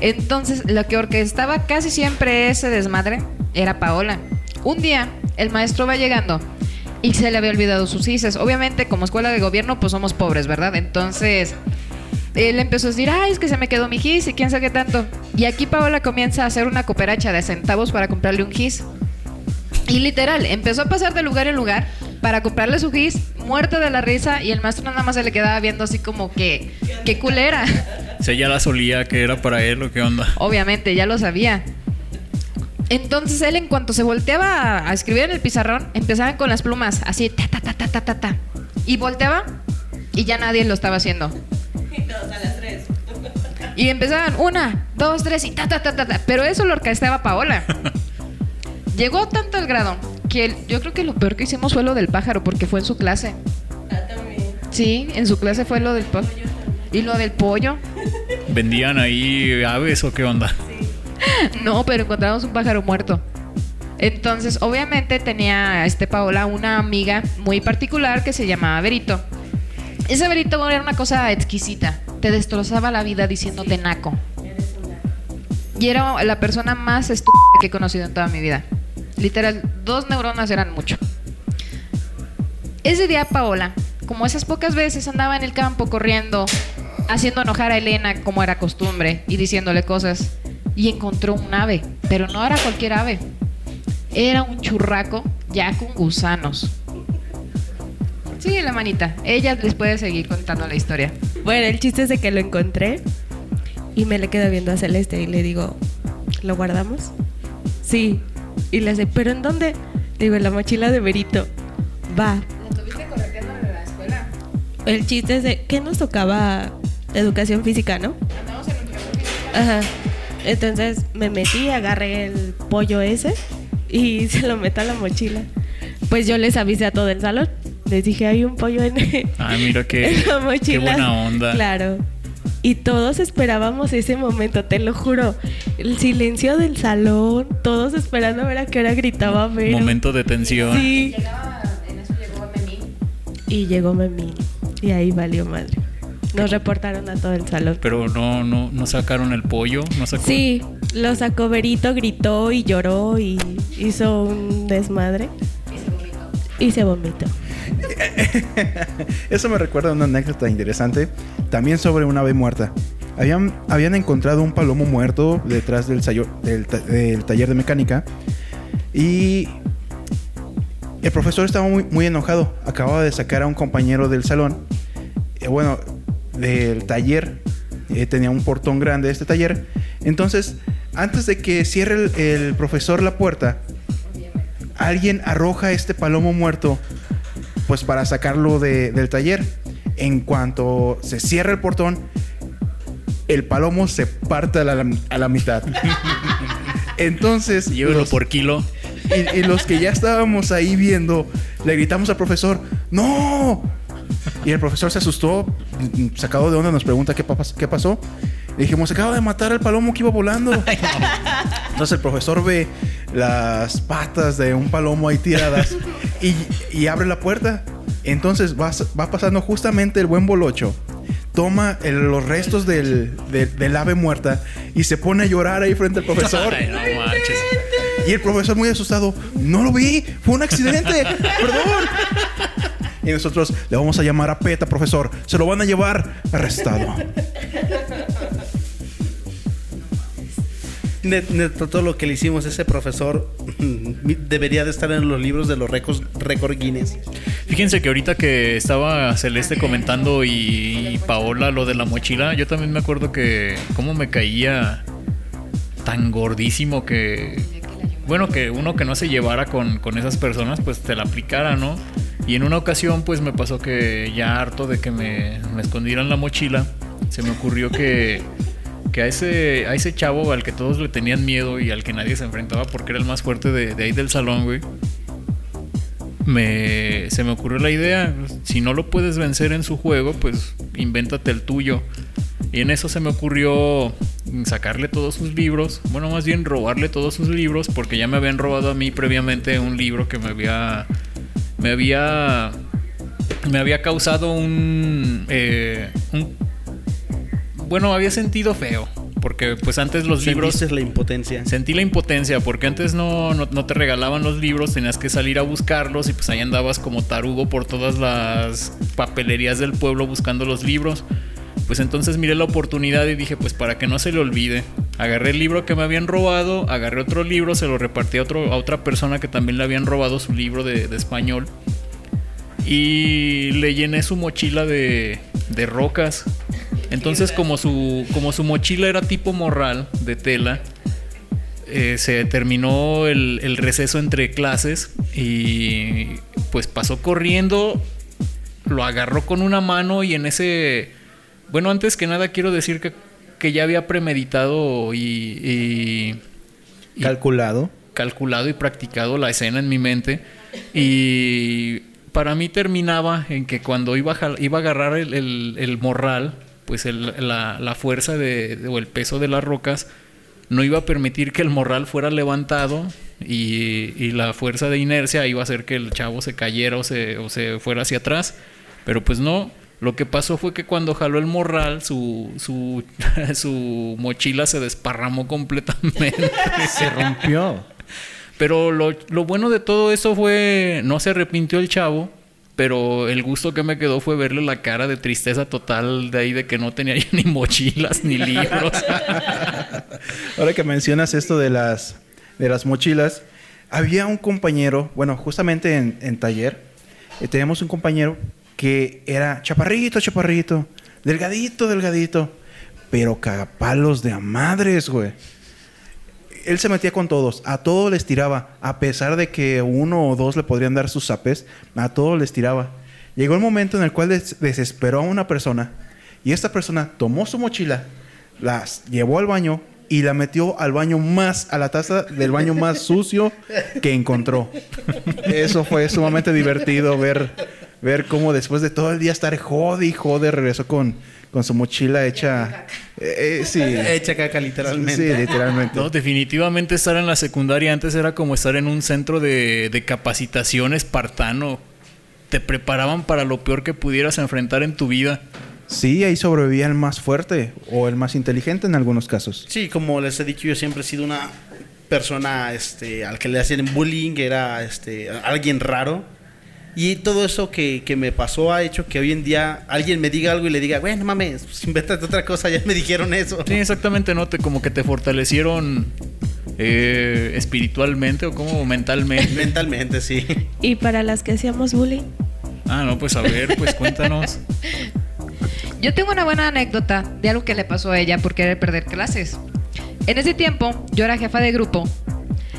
Entonces, lo que orquestaba casi siempre ese desmadre era Paola. Un día, el maestro va llegando y se le había olvidado sus ICES. Obviamente, como escuela de gobierno, pues somos pobres, ¿verdad? Entonces, él empezó a decir, ay, es que se me quedó mi gis y quién sabe qué tanto. Y aquí Paola comienza a hacer una cooperacha de centavos para comprarle un gis. Y literal, empezó a pasar de lugar en lugar para comprarle su gis, muerto de la risa, y el maestro nada más se le quedaba viendo así como que, qué culera. Sea, ya la solía que era para él o qué onda. Obviamente, ya lo sabía. Entonces él en cuanto se volteaba a, escribir en el pizarrón, empezaban con las plumas, así, ta, ta, ta, ta, ta, ta, ta. Y volteaba y ya nadie lo estaba haciendo. Y empezaban una, dos, tres y ta, ta, ta, ta, ta. Pero eso lo orquestaba Paola. Llegó tanto al grado que el- yo creo que lo peor que hicimos fue lo del pájaro, porque fue en su clase. Sí, en su clase fue lo del pájaro. Y lo del pollo. ¿Vendían ahí aves o qué onda? No, pero encontramos un pájaro muerto. Entonces, obviamente tenía este Paola una amiga muy particular que se llamaba Berito. Ese Berito era una cosa exquisita. Te destrozaba la vida diciéndote naco. Y era la persona más estúpida que he conocido en toda mi vida. Literal, dos neuronas eran mucho. Ese día Paola, como esas pocas veces andaba en el campo corriendo, haciendo enojar a Elena como era costumbre y diciéndole cosas, y encontró un ave, pero no era cualquier ave. Era un churraco ya con gusanos. Sí, la manita. Ella les puede seguir contando la historia. Bueno, el chiste es de que lo encontré y me le quedo viendo a Celeste y le digo, ¿lo guardamos? Sí. Y le hace, ¿pero en dónde? Le digo, en la mochila de Berito. Va. ¿La tuviste correteando en la escuela? El chiste es de que nos tocaba educación física, ¿no? Andamos en un Ajá. Entonces me metí, agarré el pollo ese y se lo meto a la mochila. Pues yo les avisé a todo el salón. Les dije, hay un pollo en, Ay, mira qué, en la mochila. qué buena onda. Claro. Y todos esperábamos ese momento, te lo juro. El silencio del salón, todos esperando a ver a qué hora gritaba Vero. Momento de tensión. Sí. Llegaba, en eso llegó Memín. Y llegó Memín. Y ahí valió madre. Nos reportaron a todo el salón. Pero no, no, no sacaron el pollo, no sacó. Sí, lo sacó Berito, gritó y lloró y hizo un desmadre. Y se vomitó. Eso me recuerda a una anécdota interesante, también sobre una ave muerta. Habían, habían encontrado un palomo muerto detrás del, taller de mecánica y El profesor estaba muy, muy enojado. Acababa de sacar a un compañero del salón. eh, bueno, del taller. Eh, tenía un portón grande este taller. Entonces, antes de que cierre el, el profesor la puerta, alguien arroja este palomo muerto, pues para sacarlo de- del taller. En cuanto se cierra el portón, el palomo se parte a la, a la mitad. Entonces, Llévelo por kilo. y, y los que ya estábamos ahí viendo, le gritamos al profesor, ¡No! Y el profesor se asustó, sacado de onda, nos pregunta qué, papas- qué pasó. Le dijimos, se acaba de matar al palomo que iba volando. Entonces el profesor ve las patas de un palomo ahí tiradas y, y abre la puerta. Entonces va, va pasando justamente el buen bolocho. Toma el- los restos del, del- del ave muerta y se pone a llorar ahí frente al profesor. Ay, no manches. Y el profesor muy asustado, no lo vi, fue un accidente, perdón. Y nosotros le vamos a llamar a PETA, profesor, se lo van a llevar arrestado. Net- neto, todo lo que le hicimos a ese profesor debería de estar en los libros de los récords récord Guinness. Fíjense que ahorita que estaba Celeste comentando y, Paola lo de la mochila, yo también me acuerdo que cómo me caía tan gordísimo que... Bueno, que uno que no se llevara con, con esas personas, pues te la aplicara, ¿no? Y en una ocasión, pues me pasó que ya harto de que me, me escondieran la mochila, se me ocurrió que, que a, ese, a ese chavo al que todos le tenían miedo y al que nadie se enfrentaba porque era el más fuerte de, ahí del salón, güey, me, se me ocurrió la idea, si no lo puedes vencer en su juego, pues invéntate el tuyo. Y en eso se me ocurrió sacarle todos sus libros, bueno, más bien robarle todos sus libros, porque ya me habían robado a mí previamente un libro que me había, me había, me había causado un, eh, un bueno, había sentido feo, porque pues antes los libros Sentiste la impotencia. Sentí la impotencia porque antes no, no, no te regalaban los libros, tenías que salir a buscarlos y pues ahí andabas como tarugo por todas las papelerías del pueblo buscando los libros. Pues entonces miré la oportunidad y dije, pues para que no se le olvide. Agarré el libro que me habían robado, agarré otro libro, se lo repartí a, otro, a otra persona que también le habían robado su libro de, de español. Y le llené su mochila de, de rocas. Entonces como su, como su mochila era tipo morral de tela, eh, se terminó el, el receso entre clases y pues pasó corriendo, lo agarró con una mano y en ese... Bueno, antes que nada quiero decir que, que ya había premeditado y, y- y Calculado. calculado y practicado la escena en mi mente. Y para mí terminaba en que cuando iba a, iba a agarrar el, el- el morral, pues el- la, la fuerza de, de- o el peso de las rocas no iba a permitir que el morral fuera levantado y, y la fuerza de inercia iba a hacer que el chavo se cayera o se, o se fuera hacia atrás. Pero pues no, lo que pasó fue que cuando jaló el morral, su, su, su mochila se desparramó completamente. Se rompió. Pero lo, lo bueno de todo eso fue, no se arrepintió el chavo, pero el gusto que me quedó fue verle la cara de tristeza total de ahí de que no tenía ni mochilas ni libros. Ahora que mencionas esto de las, de las mochilas, había un compañero, bueno, justamente en, en taller, eh, teníamos un compañero que era chaparrito, chaparrito, delgadito, delgadito, pero cagapalos de a madres, güey. Él se metía con todos, a todos les tiraba, a pesar de que uno o dos le podrían dar sus zapes, a todos les tiraba. Llegó el momento en el cual des- desesperó a una persona y esta persona tomó su mochila, las llevó al baño y la metió al baño más, a la taza del baño más sucio que encontró. Eso fue sumamente divertido ver, ver cómo después de todo el día estar jode y jode, regresó con, con su mochila hecha... eh, eh, sí, Hecha caca, sí, literalmente. literalmente. No, definitivamente estar en la secundaria antes era como estar en un centro de, de capacitación espartano. Te preparaban para lo peor que pudieras enfrentar en tu vida. Sí, ahí sobrevivía el más fuerte o el más inteligente en algunos casos. Sí, como les he dicho, yo siempre he sido una persona este, al que le hacían bullying, era este, alguien raro. Y todo eso que, que me pasó ha hecho que hoy en día alguien me diga algo y le diga, bueno, mames, pues, invéntate otra cosa, ya me dijeron eso. Sí, exactamente, ¿no? Te, como que te fortalecieron eh, espiritualmente o como mentalmente. Mentalmente, sí. Y para las que hacíamos bullying. Ah, no, pues a ver, pues cuéntanos. Yo tengo una buena anécdota de algo que le pasó a ella por querer perder clases. En ese tiempo, yo era jefa de grupo.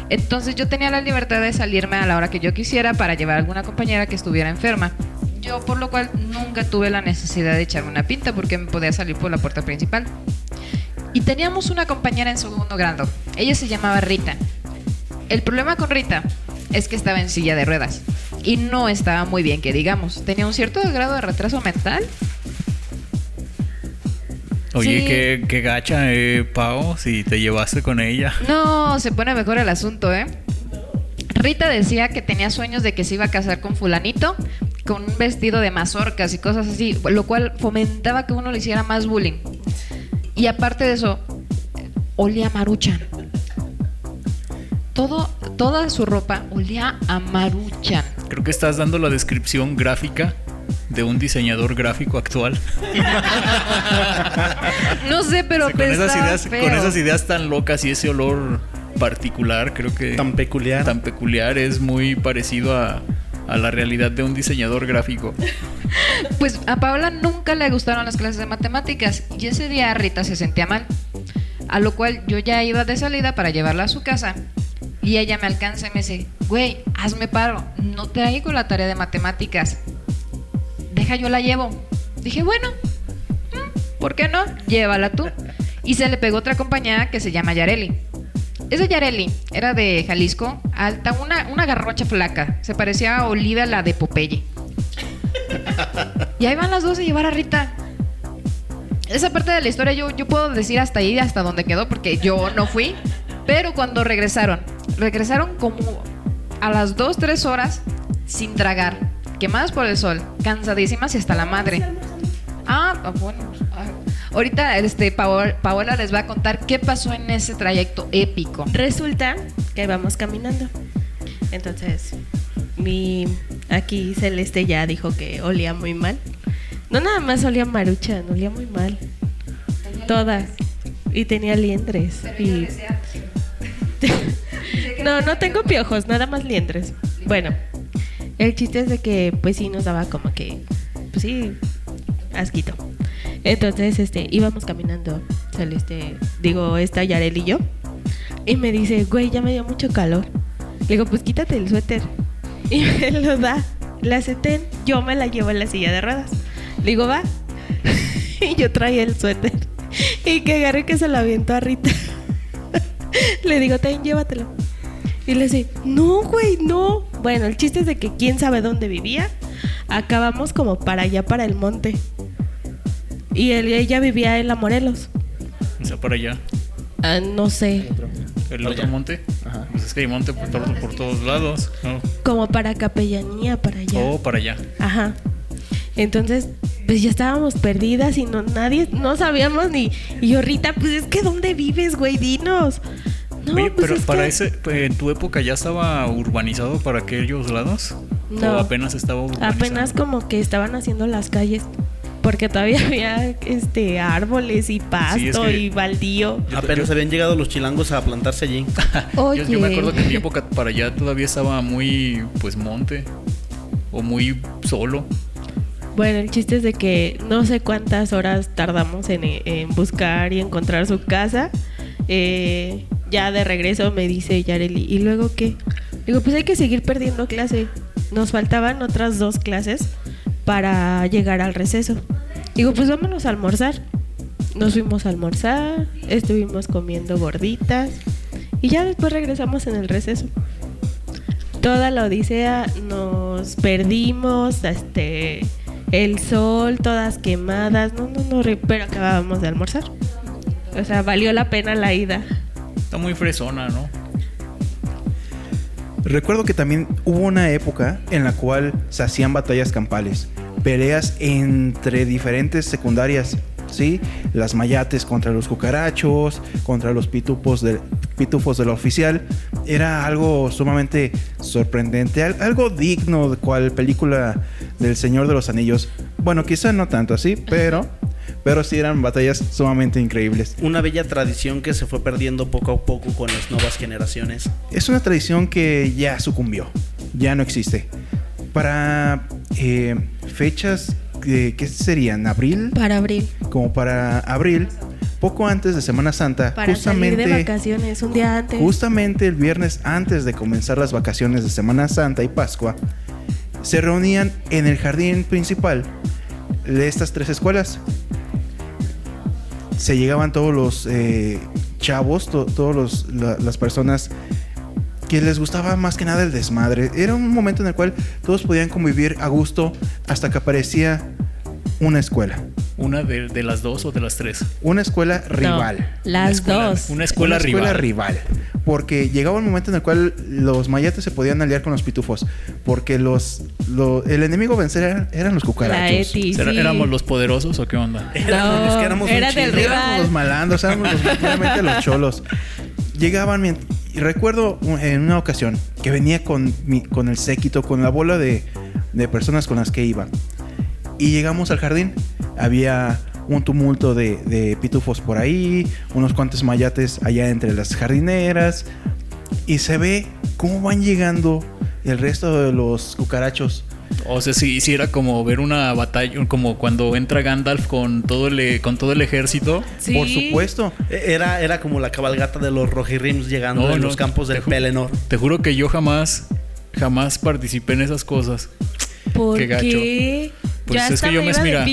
Entonces yo tenía la libertad de salirme a la hora que yo quisiera para llevar a alguna compañera que estuviera enferma. Yo por lo cual nunca tuve la necesidad de echarme una pinta porque me podía salir por la puerta principal. Y teníamos una compañera en segundo grado. Ella se llamaba Rita. El problema con Rita es que estaba en silla de ruedas y no estaba muy bien, que digamos. Tenía un cierto grado de retraso mental. Oye, Sí. qué, qué gacha, eh, Pau, si te llevaste con ella. No, se pone mejor el asunto, ¿eh? Rita decía que tenía sueños de que se iba a casar con fulanito, con un vestido de mazorcas y cosas así, lo cual fomentaba que uno le hiciera más bullying. Y aparte de eso, olía a maruchan. Todo, toda su ropa olía a maruchan. Creo que estás dando la descripción gráfica de un diseñador gráfico actual. No sé, pero O sea, con, esas ideas, feo. con esas ideas tan locas y ese olor particular, creo que Tan peculiar. tan peculiar es muy parecido a, a la realidad de un diseñador gráfico. Pues a Paola nunca le gustaron las clases de matemáticas y ese día Rita se sentía mal. A lo cual yo ya iba de salida para llevarla a su casa y ella me alcanza y me dice, güey, hazme paro, no traigo la tarea de matemáticas. Yo la llevo. Dije, bueno, mm, ¿por qué no? Llévala tú. Y se le pegó otra compañera que se llama Yareli. Esa Yareli era de Jalisco, alta, una, una garrocha flaca. Se parecía a Olivia, la de Popeye. Y ahí van las dos a llevar a Rita. Esa parte de la historia yo, yo puedo decir hasta ahí, hasta donde quedó, porque yo no fui. Pero cuando regresaron, regresaron como a las 2, 3 horas sin tragar, quemadas por el sol, cansadísimas y hasta la madre. Ah, ah, bueno. ah. Ahorita este, Paola, les va a contar qué pasó en ese trayecto épico. Resulta que íbamos caminando. Entonces, mi aquí Celeste ya dijo que olía muy mal. No nada más olía maruchan, olía muy mal. Todas. Y tenía liendres. Y... no, no tengo piojos, nada más liendres. Bueno, el chiste es de que pues sí nos daba como que, pues sí, asquito. Entonces, este, íbamos caminando, Celeste, digo, esta Yarel y yo. Y me dice, güey, ya me dio mucho calor. Le digo, pues quítate el suéter. Y me lo da. La ten, yo me la llevo en la silla de ruedas. Le digo, va. y yo traía el suéter. Y que agarré que se lo avientó a Rita. le digo, ten, llévatelo. Y le dice, no, güey, no. Bueno, el chiste es de que quién sabe dónde vivía. Acabamos como para allá, para el monte. Y él- ella vivía en la Morelos. O sea, por allá. Ah, no sé. El otro allá. monte. Ajá. Pues es que hay monte por, por todos lados. Como para capellanía, para allá. O para allá. Ajá. Entonces, pues ya estábamos perdidas y no nadie, no sabíamos ni. Y yo, Rita, pues es que ¿dónde vives, güey? Dinos. No, Oye, pues pero es para que- ese, pues, en tu época ya estaba urbanizado para aquellos lados. No. O apenas estaba urbanizado. Apenas como que estaban haciendo las calles. Porque todavía había este árboles y pasto que- y baldío. Apenas yo- habían llegado los chilangos a plantarse allí. Oye. Yo, yo me acuerdo que en mi época para allá todavía estaba muy, pues, monte. O muy solo. Bueno, el chiste es de que no sé cuántas horas tardamos en, en buscar y encontrar su casa. Eh, ya de regreso me dice Yareli, ¿y luego qué? Digo, pues hay que seguir perdiendo clase. Nos faltaban otras dos clases para llegar al receso. Digo, pues vámonos a almorzar. Nos fuimos a almorzar, estuvimos comiendo gorditas y ya después regresamos en el receso. Toda la odisea nos perdimos, este, el sol, todas quemadas, no, no, no, pero acabábamos de almorzar. O sea, valió la pena la ida. Está muy fresona, ¿no? Recuerdo que también hubo una época en la cual se hacían batallas campales, peleas entre diferentes secundarias, ¿sí? Las mayates contra los cucarachos, contra los pitufos, de, pitufos de la oficial. Era algo sumamente sorprendente, al- algo digno de cual película del Señor de los Anillos. Bueno, quizá no tanto así, pero, Pero sí eran batallas sumamente increíbles. Una bella tradición que se fue perdiendo poco a poco con las nuevas generaciones. Es una tradición que ya sucumbió, ya no existe. Para eh, fechas, eh, ¿qué serían? ¿Abril? Para abril. Como para abril, poco antes de Semana Santa, Para justamente, salir de vacaciones un día antes. justamente el viernes antes de comenzar las vacaciones de Semana Santa y Pascua, se reunían en el jardín principal de estas tres escuelas. Se llegaban todos los eh, chavos, to- todas las personas que les gustaba más que nada el desmadre. Era un momento en el cual todos podían convivir a gusto hasta que aparecía una escuela. Una de, de las dos o de las tres. Una escuela No, rival. las escuela- dos. Una escuela, Una escuela rival. rival. Porque llegaba un momento en el cual los mayates se podían aliar con los pitufos. Porque los, lo- el enemigo a vencer eran, eran los La cucarachos. Eti, ¿Será- sí. ¿Éramos los poderosos o qué onda? Éramos los que éramos un era del chingo. Éramos los rival. malandros, éramos los, realmente los cholos. Llegaban, y recuerdo un- en una ocasión que venía con, mi- con el séquito, con la bola de, de personas con las que iba. Y llegamos al jardín. Había un tumulto de, de pitufos por ahí, unos cuantos mayates allá entre las jardineras. Y se ve cómo van llegando el resto de los cucarachos. O sea, si hiciera como ver una batalla, como cuando entra Gandalf con todo el, con todo el ejército. Sí. Por supuesto. Era, era como la cabalgata de los rojirrims llegando No, en no, los campos del Pelennor. Te juro que yo jamás, jamás participé en esas cosas. ¿Por Qué gacho. qué? Pues ya es que yo me mira.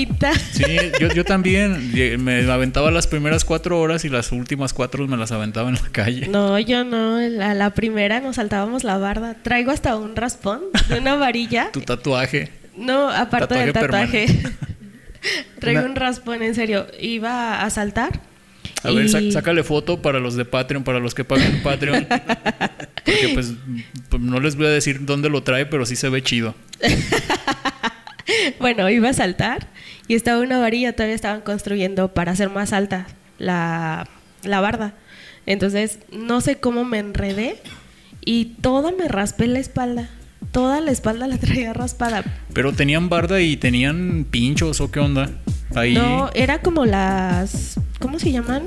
Sí, yo, yo también me aventaba las primeras cuatro horas y las últimas cuatro me las aventaba en la calle. No, yo no. La, la primera nos saltábamos la barda. Traigo hasta un raspón de una varilla. Tu tatuaje. No, aparte del Tatuaje tatuaje. Traigo Una- un raspón, en serio. Iba a saltar. A ver, y- sácale foto para los de Patreon, para los que pagan Patreon. Porque pues, pues, no les voy a decir dónde lo trae, pero sí se ve chido. Bueno, iba a saltar y estaba una varilla, todavía estaban construyendo para hacer más alta la, la barda. Entonces, no sé cómo me enredé y toda me raspé la espalda. Toda la espalda la traía raspada. Pero tenían barda y tenían pinchos o qué onda. Ahí. No, era como las... ¿Cómo se llaman?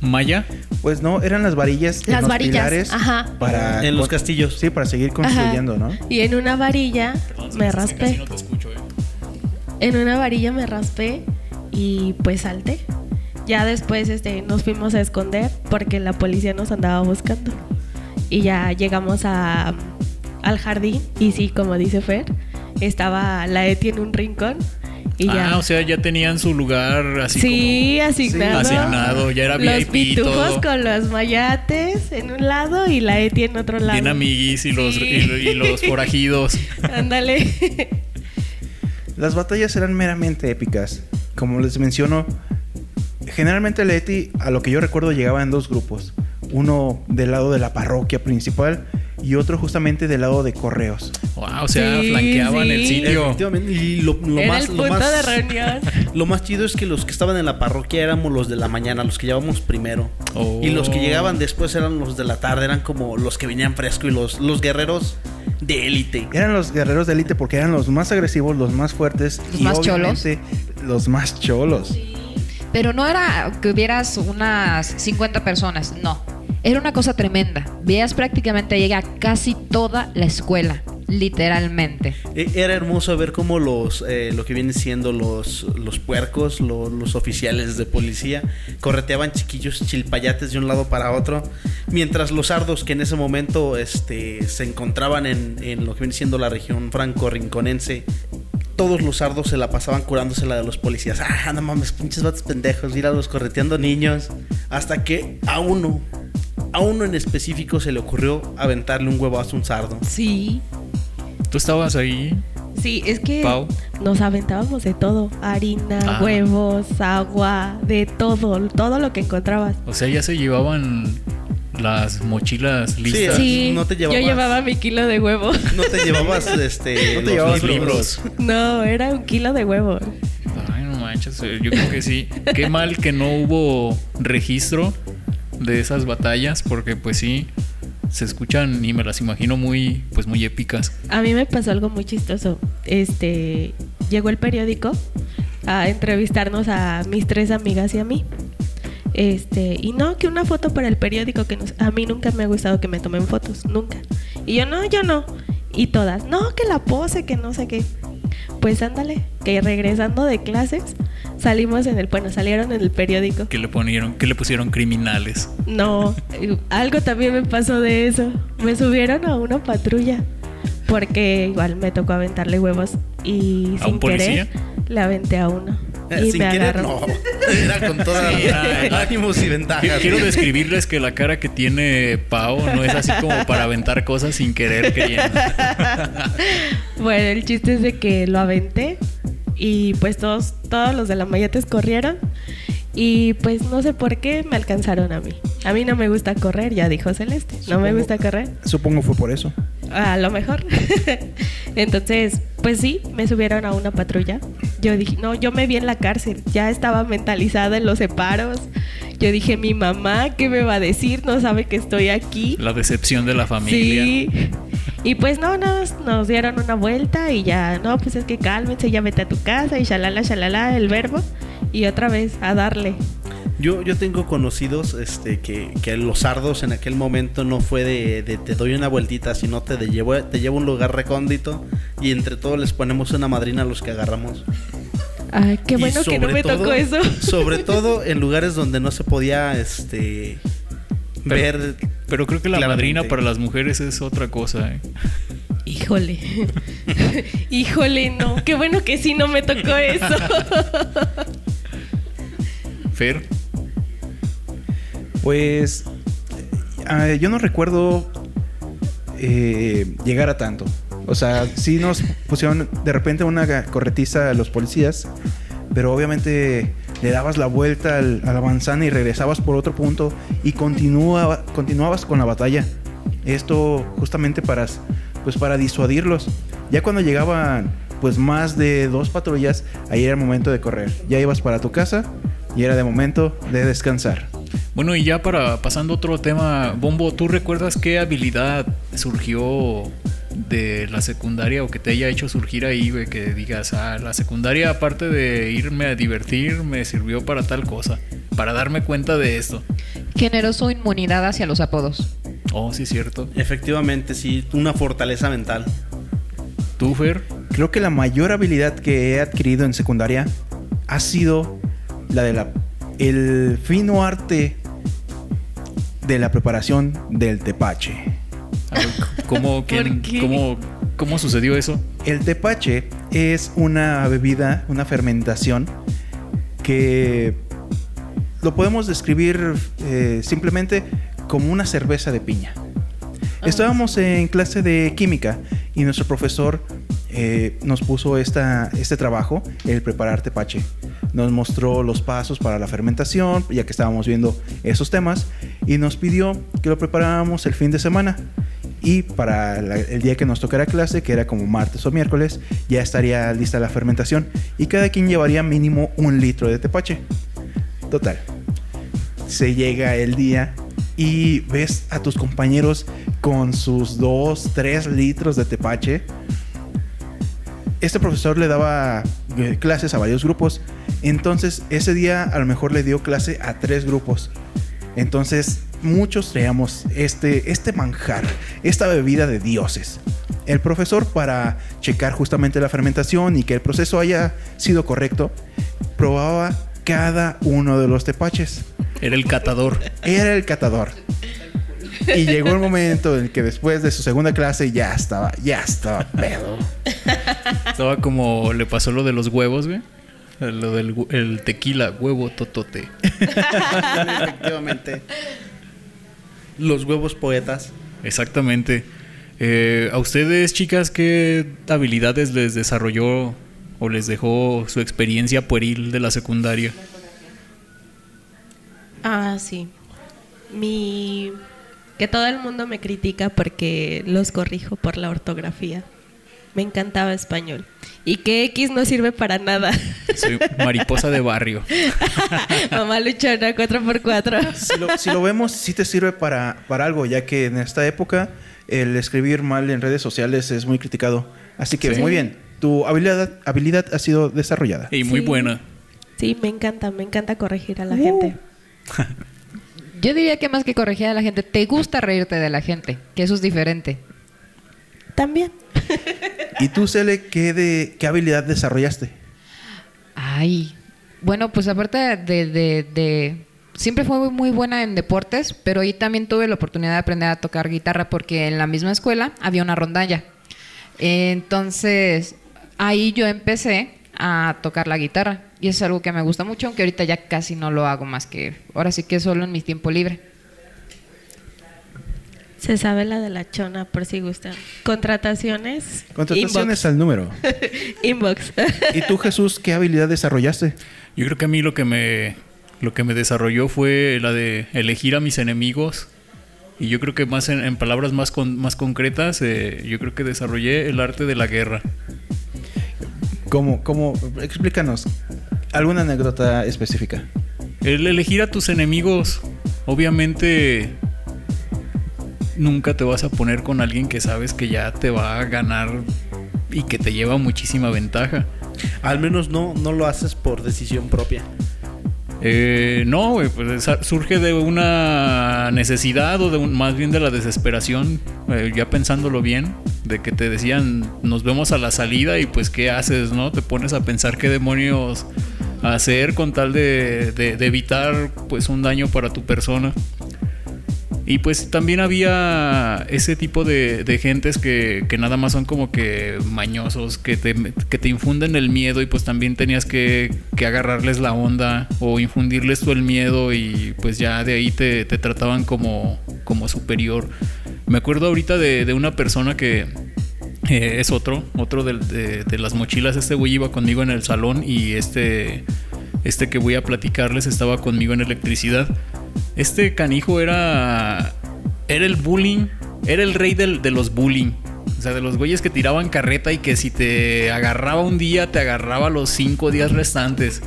Maya. Pues no, eran las varillas en Las los varillas, pilares ajá. para En los castillos. Sí, para seguir Ajá. construyendo, ¿no? Y en una varilla me raspé. no te escucho, eh. En una varilla me raspé y pues salté. Ya después este, nos fuimos a esconder porque la policía nos andaba buscando. Y ya llegamos a, al jardín y sí, como dice Fer, estaba la Eti en un rincón y ya... Ah, o sea, ya tenían su lugar así sí, asignado. Sí. Asignado, ya era Los VIP y pitufos todo. con los mayates en un lado y la Eti en otro lado. bien amiguis y los, Sí. y, y los forajidos. Ándale. Las batallas eran meramente épicas. Como les menciono, generalmente la ETI, a lo que yo recuerdo, llegaba en dos grupos. Uno del lado de la parroquia principal y otro justamente del lado de correos. Wow, o sea, Sí, flanqueaban sí. el sitio. Efectivamente. Y lo, lo Era más, el lo más- de reunión. Lo más chido es que los que estaban en la parroquia éramos los de la mañana, los que llevábamos primero. Oh. Y los que llegaban después eran los de la tarde, eran como los que venían fresco y los, los guerreros de élite. Eran los guerreros de élite porque eran los más agresivos, los más fuertes Los y más obviamente los más cholos. Pero no era que hubieras unas 50 personas, no. Era una cosa tremenda. Veías prácticamente llega casi toda la escuela, literalmente. E- Era hermoso ver cómo los, eh, lo que vienen siendo los, los puercos, lo- los oficiales de policía, correteaban chiquillos chilpayates de un lado para otro, mientras los sardos que en ese momento este, se encontraban en, en lo que viene siendo la región franco-rinconense, todos los sardos se la pasaban curándose la de los policías. Ah, no mames, pinches vatos pendejos, los correteando niños. Hasta que a uno, a uno en específico se le ocurrió aventarle un huevazo a un sardo. Sí. Tú estabas ahí. Sí, es que Pau. nos aventábamos de todo, harina, Ah. huevos, agua, de todo, todo lo que encontrabas. O sea, ya se llevaban las mochilas listas. Sí, no te yo llevabas- llevaba mi kilo de huevo. No te llevabas este No te los llevabas libros. No, era un kilo de huevo. Ay, no manches, yo creo que sí. Qué mal que no hubo registro de esas batallas, porque pues sí, se escuchan y me las imagino muy, pues muy épicas. A mí me pasó algo muy chistoso. Este, llegó el periódico a entrevistarnos a mis tres amigas y a mí. Este, y no, que una foto para el periódico que nos, a mí nunca me ha gustado que me tomen fotos, nunca. Y yo no, yo no. Y todas, no, que la pose, que no sé qué. Pues ándale, que regresando de clases, salimos en el, bueno, salieron en el periódico. Que le ponieron, que le pusieron criminales. No, algo también me pasó de eso. Me subieron a una patrulla porque igual me tocó aventarle huevos y ¿A sin un policía? querer le aventé a uno. Y Sin me querer, agarró. no. Era con todas Sí, ánimos y ventajas. Quiero describirles que la cara que tiene Pau no es así como para aventar cosas sin querer queriendo. Bueno, el chiste es de que lo aventé y pues todos, todos los de la Mayates corrieron y pues no sé por qué me alcanzaron a mí. A mí no me gusta correr, ya dijo Celeste. No me gusta correr. Supongo fue por eso. A lo mejor. Entonces, pues sí, me subieron a una patrulla. Yo dije, no, yo me vi en la cárcel. Ya estaba mentalizada en los separos. Yo dije, mi mamá, ¿qué me va a decir? No sabe que estoy aquí. La decepción de la familia. Sí. Y pues no, nos, nos dieron una vuelta y ya, no, pues es que cálmense, ya vete a tu casa y shalala, shalala, el verbo. Y otra vez, a darle. Yo, yo tengo conocidos este, que, que los sardos en aquel momento no fue de, de te doy una vueltita, sino te, de llevo, te llevo a un lugar recóndito y entre todos les ponemos una madrina a los que agarramos. Ay, qué bueno que no me todo- tocó eso. Sobre todo en lugares donde no se podía este, Pero- ver. Pero creo que la Claramente. madrina para las mujeres es otra cosa. ¿eh? Híjole. Híjole, no. Qué bueno que sí no me tocó eso. Fer, Pues eh, yo no recuerdo eh, llegar a tanto. O sea, sí nos pusieron de repente una corretiza a los policías, pero obviamente le dabas la vuelta al- a la manzana y regresabas por otro punto y continuabas con la batalla. Esto justamente para, pues para disuadirlos. Ya cuando llegaban pues más de dos patrullas, ahí era el momento de correr. Ya ibas para tu casa y era de momento de descansar. Bueno, y ya para pasando a otro tema, Bombo, ¿tú recuerdas qué habilidad surgió de la secundaria o que te haya hecho surgir ahí, güey? Que digas, ah, la secundaria, aparte de irme a divertir, me sirvió para tal cosa, para darme cuenta de esto. Generó su inmunidad hacia los apodos. Oh, sí, es cierto. Efectivamente, sí, una fortaleza mental. ¿Tú, Fer? Creo que la mayor habilidad que he adquirido en secundaria ha sido la de la el fino arte de la preparación del tepache. ¿Cómo, quién- cómo, cómo sucedió eso? El tepache es una bebida, una fermentación que lo podemos describir eh, simplemente como una cerveza de piña. Estábamos en clase de química y nuestro profesor eh, nos puso esta, este trabajo, el preparar tepache. Nos mostró los pasos para la fermentación, ya que estábamos viendo esos temas, y nos pidió que lo preparáramos el fin de semana. Y para el día que nos tocara clase, que era como martes o miércoles, ya estaría lista la fermentación. Y cada quien llevaría mínimo un litro de tepache. Total. Se llega el día y ves a tus compañeros con sus 2, 3 litros de tepache. Este profesor le daba eh, clases a varios grupos. Entonces, ese día a lo mejor le dio clase a tres grupos. Entonces, muchos traíamos este, este manjar, esta bebida de dioses. El profesor, para checar justamente la fermentación y que el proceso haya sido correcto, probaba cada uno de los tepaches. Era el catador. Era el catador. Y llegó el momento en que después de su segunda clase ya estaba, ya estaba pedo. Estaba como le pasó lo de los huevos, güey. Lo del el tequila, huevo totote. Efectivamente. Los huevos poetas. Exactamente. Eh, ¿A ustedes, chicas, qué habilidades les desarrolló o les dejó su experiencia pueril de la secundaria? Ah, sí. Mi. Que todo el mundo me critica porque los corrijo por la ortografía. Me encantaba español. Y que X no sirve para nada. Soy mariposa de barrio. Mamá luchona 4x4. Si lo, si lo vemos, sí te sirve para, para algo, ya que en esta época el escribir mal en redes sociales es muy criticado. Así que Sí. muy bien. tu habilidad, habilidad ha sido desarrollada. Y muy Sí. buena. Sí, me encanta, me encanta corregir a la Uh. gente. Yo diría que más que corregir a la gente, te gusta reírte de la gente, que eso es diferente. También. ¿Y tú, Cele, qué, de, qué habilidad desarrollaste? Ay, bueno, pues aparte de, de- de- Siempre fue muy- buena en deportes, pero ahí también tuve la oportunidad de aprender a tocar guitarra porque en la misma escuela había una rondalla. Entonces, ahí yo empecé a tocar la guitarra y es algo que me gusta mucho, aunque ahorita ya casi no lo hago más que... Ahora sí que solo en mi tiempo libre. Se sabe la de la chona, por si gustan. Contrataciones. Contrataciones al número. Inbox. ¿Y tú, Jesús, qué habilidad desarrollaste? Yo creo que a mí lo que me lo que me desarrolló fue la de elegir a mis enemigos. Y yo creo que más en, en palabras más con- más concretas, eh, yo creo que desarrollé el arte de la guerra. ¿Cómo, cómo? Explícanos. ¿Alguna anécdota específica? El elegir a tus enemigos, obviamente nunca te vas a poner con alguien que sabes que ya te va a ganar y que te lleva muchísima ventaja. Al menos no, no lo haces por decisión propia. Eh, no, güey, pues surge de una necesidad o de un- más bien de la desesperación, eh, ya pensándolo bien, de que te decían nos vemos a la salida y pues qué haces, ¿no? Te pones a pensar qué demonios hacer con tal de, de- de evitar pues un daño para tu persona. Y pues también había ese tipo de, de gentes que, que nada más son como que mañosos, que te, que te infunden el miedo y pues también tenías que, que agarrarles la onda o infundirles tú el miedo y pues ya de ahí te, te trataban como, como superior. Me acuerdo ahorita de, de una persona que eh, es otro, otro del- de, de las mochilas. Este güey iba conmigo en el salón y este, este que voy a platicarles estaba conmigo en electricidad. Este canijo era, era el bullying, era el rey del- de los bullying. O sea, de los güeyes que tiraban carreta y que si te agarraba un día, te agarraba los cinco días restantes.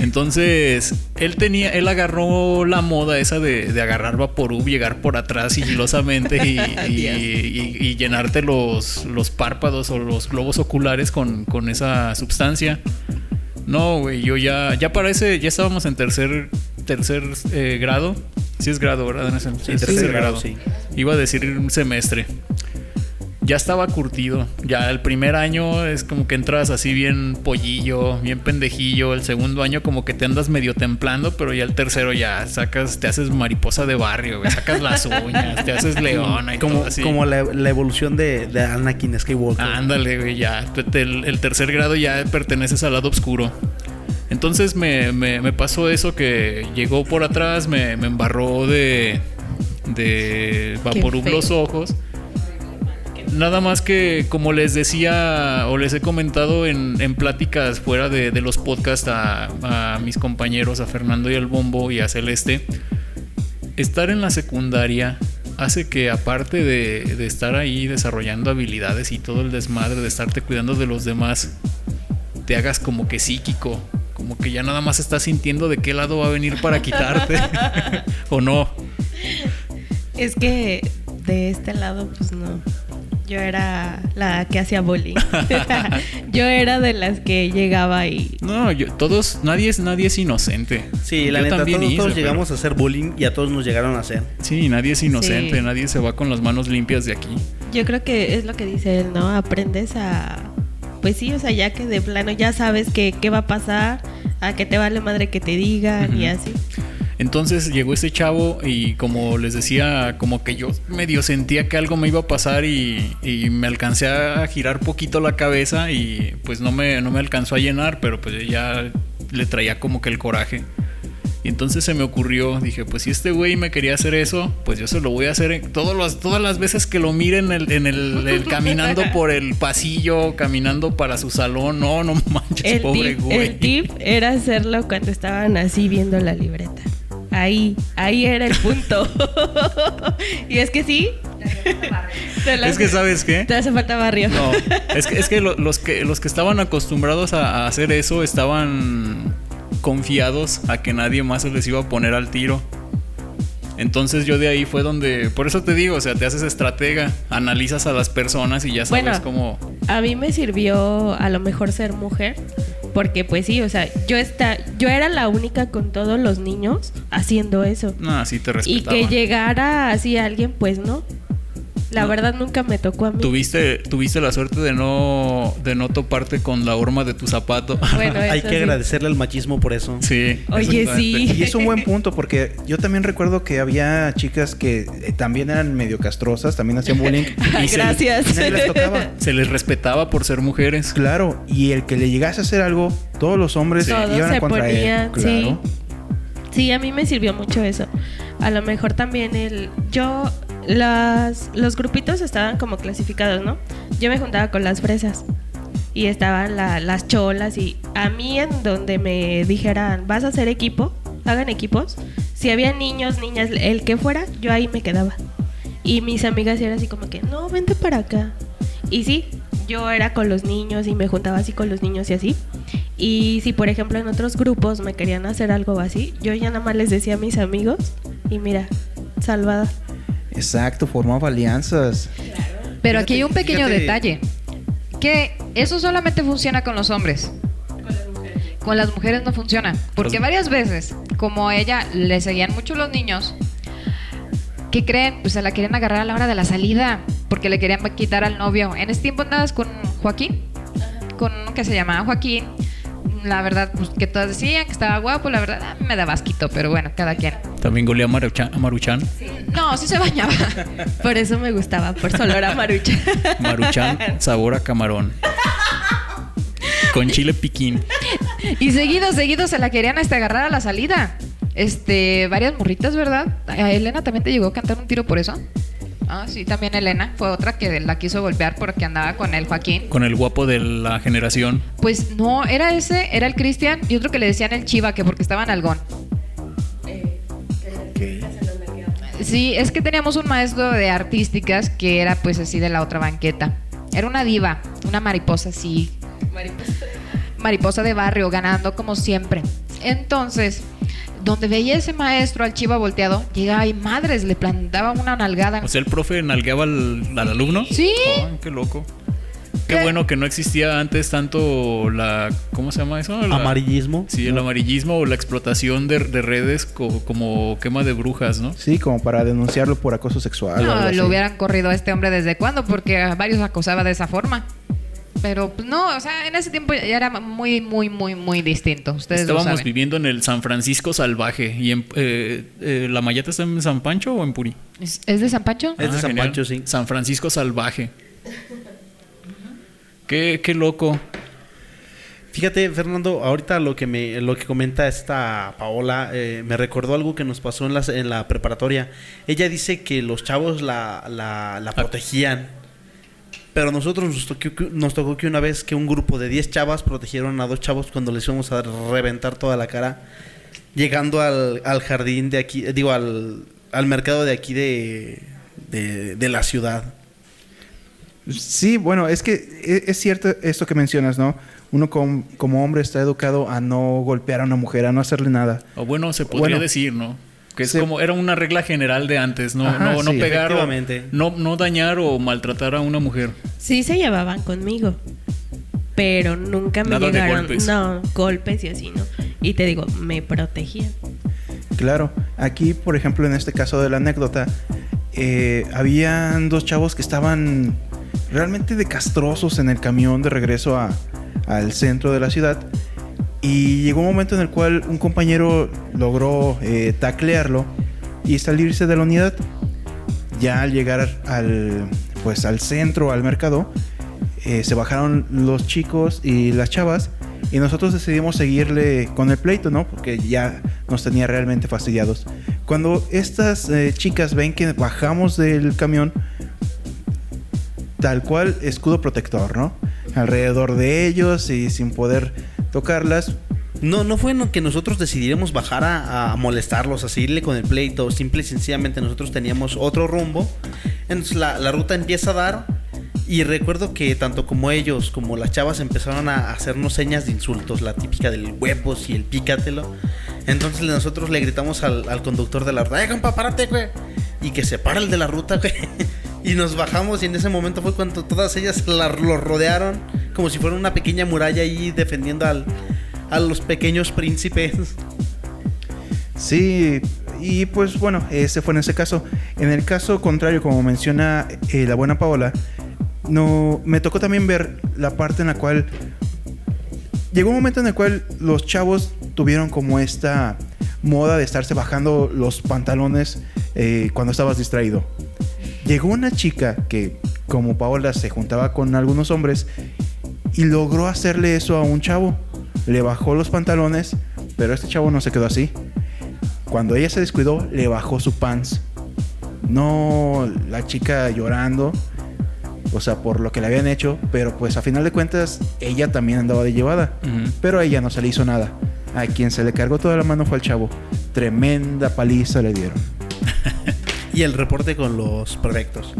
Entonces, él tenía, él agarró la moda esa de, de agarrar Vaporub, llegar por atrás sigilosamente y, y- y- y llenarte los, los párpados o los globos oculares con, con esa sustancia. No, güey, yo ya, ya parece, ya estábamos en tercer, tercer eh, grado. Sí es grado, ¿verdad? En ese- Sí, en tercer grado, sí. Iba a decir un semestre. Ya estaba curtido. Ya el primer año es como que entras así bien pollillo, bien pendejillo. El segundo año como que te andas medio templando, pero ya el tercero ya sacas, te haces mariposa de barrio, güey. Sacas las uñas, te haces leona y Como, todo así. como la, la evolución de, de Anakin Skywalker. Ándale, güey, ya. El, el tercer grado ya perteneces al lado oscuro. Entonces me, me- me pasó eso que llegó por atrás, me, me embarró de, de Vaporub los ojos. Nada más que, como les decía o les he comentado en, en pláticas fuera de, de los podcasts a, a mis compañeros, a Fernando y al Bombo y a Celeste, estar en la secundaria hace que aparte de, de estar ahí desarrollando habilidades y todo el desmadre de estarte cuidando de los demás, te hagas como que psíquico, como que ya nada más estás sintiendo de qué lado va a venir para quitarte o no. Es que de este lado, pues no. Yo era la que hacía bullying. Yo era de las que llegaba y No, yo, todos, nadie es, nadie es inocente. Sí, la Yo neta, también todos, todos pero- llegamos a hacer bullying y a todos nos llegaron a hacer. Sí, nadie es inocente, Sí. nadie se va con las manos limpias de aquí. yo creo que es lo que dice él, ¿no? Aprendes a... Pues sí, o sea, ya que de plano ya sabes que qué va a pasar, a que te vale madre que te digan y así. Entonces llegó este chavo y como les decía, como que yo medio sentía que algo me iba a pasar y, y me alcancé a girar poquito la cabeza y pues no me, no me alcanzó a llenar, pero pues ya le traía como que el coraje. Y entonces se me ocurrió, dije, pues si este güey me quería hacer eso, pues yo se lo voy a hacer en todas las, todas las veces que lo mire en el, en el, el- caminando por el pasillo, caminando para su salón. No, no manches, El pobre tip, güey. el tip era hacerlo cuando estaban así viendo la libreta. Ahí, ahí era el punto. y es que sí. Te Es que, ¿sabes qué? Te hace falta barrio. No, es que, es que lo- los que los que estaban acostumbrados a, a hacer eso estaban confiados a que nadie más se les iba a poner al tiro. Entonces yo de ahí fue donde, por eso te digo, o sea, te haces estratega, analizas a las personas y ya sabes Bueno, cómo. A mí me sirvió a lo mejor ser mujer, porque pues sí, o sea, yo está, yo era la única con todos los niños haciendo eso. No, sí te Y respetaba. que llegara así alguien, pues no. La No. verdad nunca me tocó a mí. Tuviste, tuviste la suerte de no, de no toparte con la horma de tu zapato. Bueno, Hay que sí. agradecerle al machismo por eso. sí. Oye, sí. Y es un buen punto porque yo también recuerdo que había chicas que eh, también eran medio castrosas, también hacían bullying. Y se- gracias. y nadie les tocaba. Se les respetaba por ser mujeres. Claro, y el que le llegase a hacer algo, todos los hombres Sí. Todos iban se contra ponían, él. Claro. Sí, a mí me sirvió mucho eso. A lo mejor también el... Yo... Las, los grupitos estaban como clasificados, ¿no? Yo me juntaba con las fresas y estaban la- las cholas y a mí en donde me dijeran, vas a hacer equipo, hagan equipos. Si había niños, niñas, el que fuera, yo ahí me quedaba. Y mis amigas eran así como que, no, vente para acá. Y sí, yo era con los niños y me juntaba así con los niños y así. Y si por ejemplo en otros grupos me querían hacer algo así, yo ya nada más les decía a mis amigos y mira, salvada. Exacto, formaba alianzas. Pero aquí hay un pequeño fíjate- detalle. Que eso solamente funciona con los hombres. Con las mujeres no funciona. Porque Los- varias veces, como a ella le seguían mucho los niños, ¿qué creen? Pues se la querían agarrar a la hora de la salida. Porque le querían quitar al novio. En ese tiempo andabas con Joaquín. Con uno que se llamaba Joaquín. La verdad, pues que todas decían que estaba guapo. La verdad, me daba asquito. Pero bueno, cada quien. También golea a Maruchan. a Maruchan. No, sí se bañaba. Por eso me gustaba, por su olor a marucha. Maruchan, sabor a camarón. Con chile piquín. Y seguido, seguido se la querían este, agarrar a la salida. Este, varias morritas, ¿verdad? A Elena también te llegó a cantar un tiro por eso. Ah, sí, también Elena fue otra que la quiso golpear porque andaba con el Joaquín. Con el guapo de la generación. Pues no, era ese, era el Cristian y otro que le decían el Chiva, que porque estaba en Algón. Sí, es que teníamos un maestro de artísticas que era pues así de la otra banqueta. Era una diva, una mariposa así. Mariposa de barrio, ganando como siempre. Entonces, donde veía ese maestro al chiva volteado, llegaba y madres, le plantaba una nalgada. O sea, el profe nalgueaba al, al alumno. Sí. Qué loco. Qué ¿Qué? bueno que no existía antes tanto la. ¿Cómo se llama eso? La- Amarillismo. Sí, el amarillismo o la explotación de, de redes co- como quema de brujas, ¿no? Sí, como para denunciarlo por acoso sexual. o algo No, así. lo hubieran corrido a este hombre desde cuándo, porque a varios acosaba de esa forma. Pero pues, no, o sea, en ese tiempo ya era muy, muy, muy, muy distinto. Ustedes lo Estábamos saben. viviendo en el San Francisco salvaje. ¿Y en, eh, eh, la Mayata está en San Pancho o en Puri? ¿Es, es de San Pancho? Es de San genial. Pancho, sí. San Francisco salvaje. Qué, qué loco. Fíjate, Fernando, ahorita lo que me lo que comenta esta Paola eh, me recordó algo que nos pasó en la, en la preparatoria. Ella dice que los chavos la, la, Ah. la protegían. Pero nosotros nos tocó, que- nos tocó que una vez que un grupo de 10 chavas protegieron a dos chavos cuando les íbamos a reventar toda la cara. Llegando al, al jardín de aquí, digo, al, al mercado de aquí de, de, de la ciudad. Sí, bueno, es que e- es cierto esto que mencionas, ¿no? Uno com- como hombre está educado a no golpear a una mujer, a no hacerle nada. O bueno, se podría Bueno. decir, ¿no? Que es Se- como era una regla general de antes, no, Ajá, no, no sí, pegar, o- no, no dañar o maltratar a una mujer. Sí se llevaban conmigo, pero nunca me Nada de llegaron, golpes. no, golpes y así, ¿no? Y te digo, me protegían. Claro, aquí, por ejemplo, en este caso de la anécdota, eh, habían dos chavos que estaban realmente de castrosos en el camión de regreso a- al centro de la ciudad. Y llegó un momento en el cual un compañero logró eh, taclearlo y salirse de la unidad. Ya al llegar al, pues, al centro, al mercado, eh, se bajaron los chicos y las chavas y nosotros decidimos seguirle con el pleito, ¿no? Porque ya nos tenía realmente fastidiados. Cuando estas eh, chicas ven que bajamos del camión, tal cual escudo protector, ¿no? Alrededor de ellos y sin poder tocarlas. No, no fue que nosotros decidiéramos bajar a, molestarlos, a seguirle con el pleito. Simple y sencillamente nosotros teníamos otro rumbo. Entonces la, ruta empieza a dar. Y recuerdo que tanto como ellos como las chavas empezaron a hacernos señas de insultos, la típica del huevos y el pícatelo. Entonces nosotros le gritamos al, al conductor de la ruta, ¡eh, compa, párate, güey! Y que se para el de la ruta, güey. Y nos bajamos y en ese momento fue cuando todas ellas la, lo rodearon como si fuera una pequeña muralla ahí defendiendo al, a los pequeños príncipes. Sí, y pues bueno, ese fue en ese caso. En el caso contrario, como menciona eh, la buena Paola, no, me tocó también ver la parte en la cual llegó un momento en el cual los chavos tuvieron como esta moda de estarse bajando los pantalones eh, cuando estabas distraído. Llegó una chica que, como Paola, se juntaba con algunos hombres y logró hacerle eso a un chavo. Le bajó los pantalones, pero este chavo no se quedó así. Cuando ella se descuidó, le bajó su pants. No, la chica llorando, o sea, por lo que le habían hecho, pero pues a final de cuentas ella también andaba de llevada, pero a ella no se le hizo nada. A quien se le cargó toda la mano fue al chavo. Tremenda paliza le dieron. Y el reporte con los prefectos.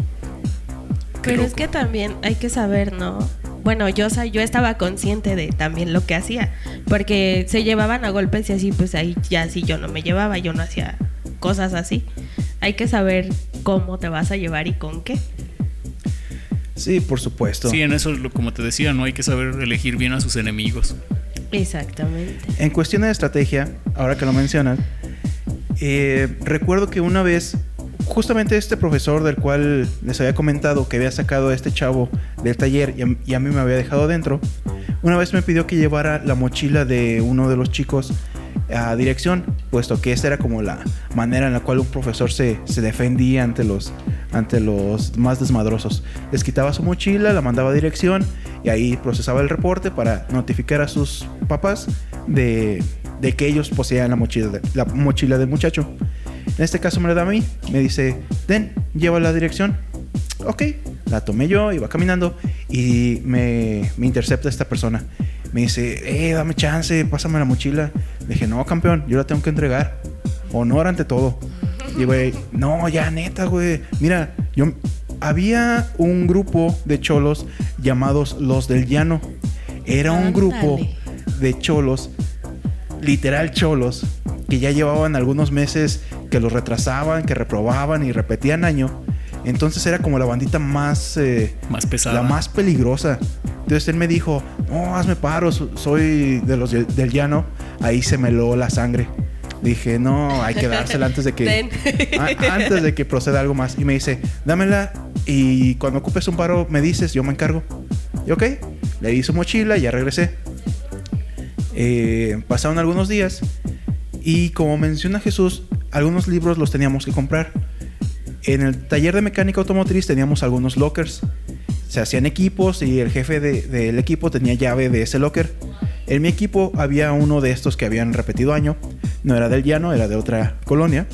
Pero es que también hay que saber, ¿no? Bueno, yo, sa- yo estaba consciente de también lo que hacía, porque se llevaban a golpes y así, pues ahí ya sí yo no me llevaba, yo no hacía cosas así. Hay que saber cómo te vas a llevar y con qué. Sí, por supuesto. Sí, en eso, lo- como te decía, no hay que saber elegir bien a sus enemigos. Exactamente. En cuestión de estrategia, ahora que lo mencionas, eh, recuerdo que una vez, justamente este profesor del cual les había comentado que había sacado a este chavo del taller y a, mí me había dejado dentro, una vez me pidió que llevara la mochila de uno de los chicos a dirección, puesto que esa era como la manera en la cual un profesor se, defendía ante los, ante los más desmadrosos. Les quitaba su mochila, la mandaba a dirección y ahí procesaba el reporte para notificar a sus papás de, que ellos poseían la mochila del muchacho. En este caso me la da a mí, me dice, ten, lleva la dirección. Ok, la tomé yo, iba caminando y me, me intercepta esta persona. Me dice, eh, dame chance, pásame la mochila. Le dije, no, campeón, yo la tengo que entregar. Honor ante todo. Y güey, no, ya neta, güey. Mira, yo había un grupo de cholos llamados los del llano. Era un grupo de cholos, literal cholos, que ya llevaban algunos meses que los retrasaban, que reprobaban y repetían año. Entonces era como la bandita más eh, Más pesada. la más peligrosa. Entonces él me dijo, no, hazme paro, so- soy de los de- del llano. Ahí se me heló la sangre. Dije, no, hay que dársela antes de que a- antes de que proceda algo más. Y me dice, dámela y cuando ocupes un paro me dices, yo me encargo. Y ok, le di su mochila y ya regresé. Eh, pasaron algunos días y como menciona Jesús, algunos libros los teníamos que comprar. En el taller de mecánica automotriz teníamos algunos lockers. Se hacían equipos y el jefe de- del equipo tenía llave de ese locker. En mi equipo había uno de estos que habían repetido año. No era del llano, era de otra colonia.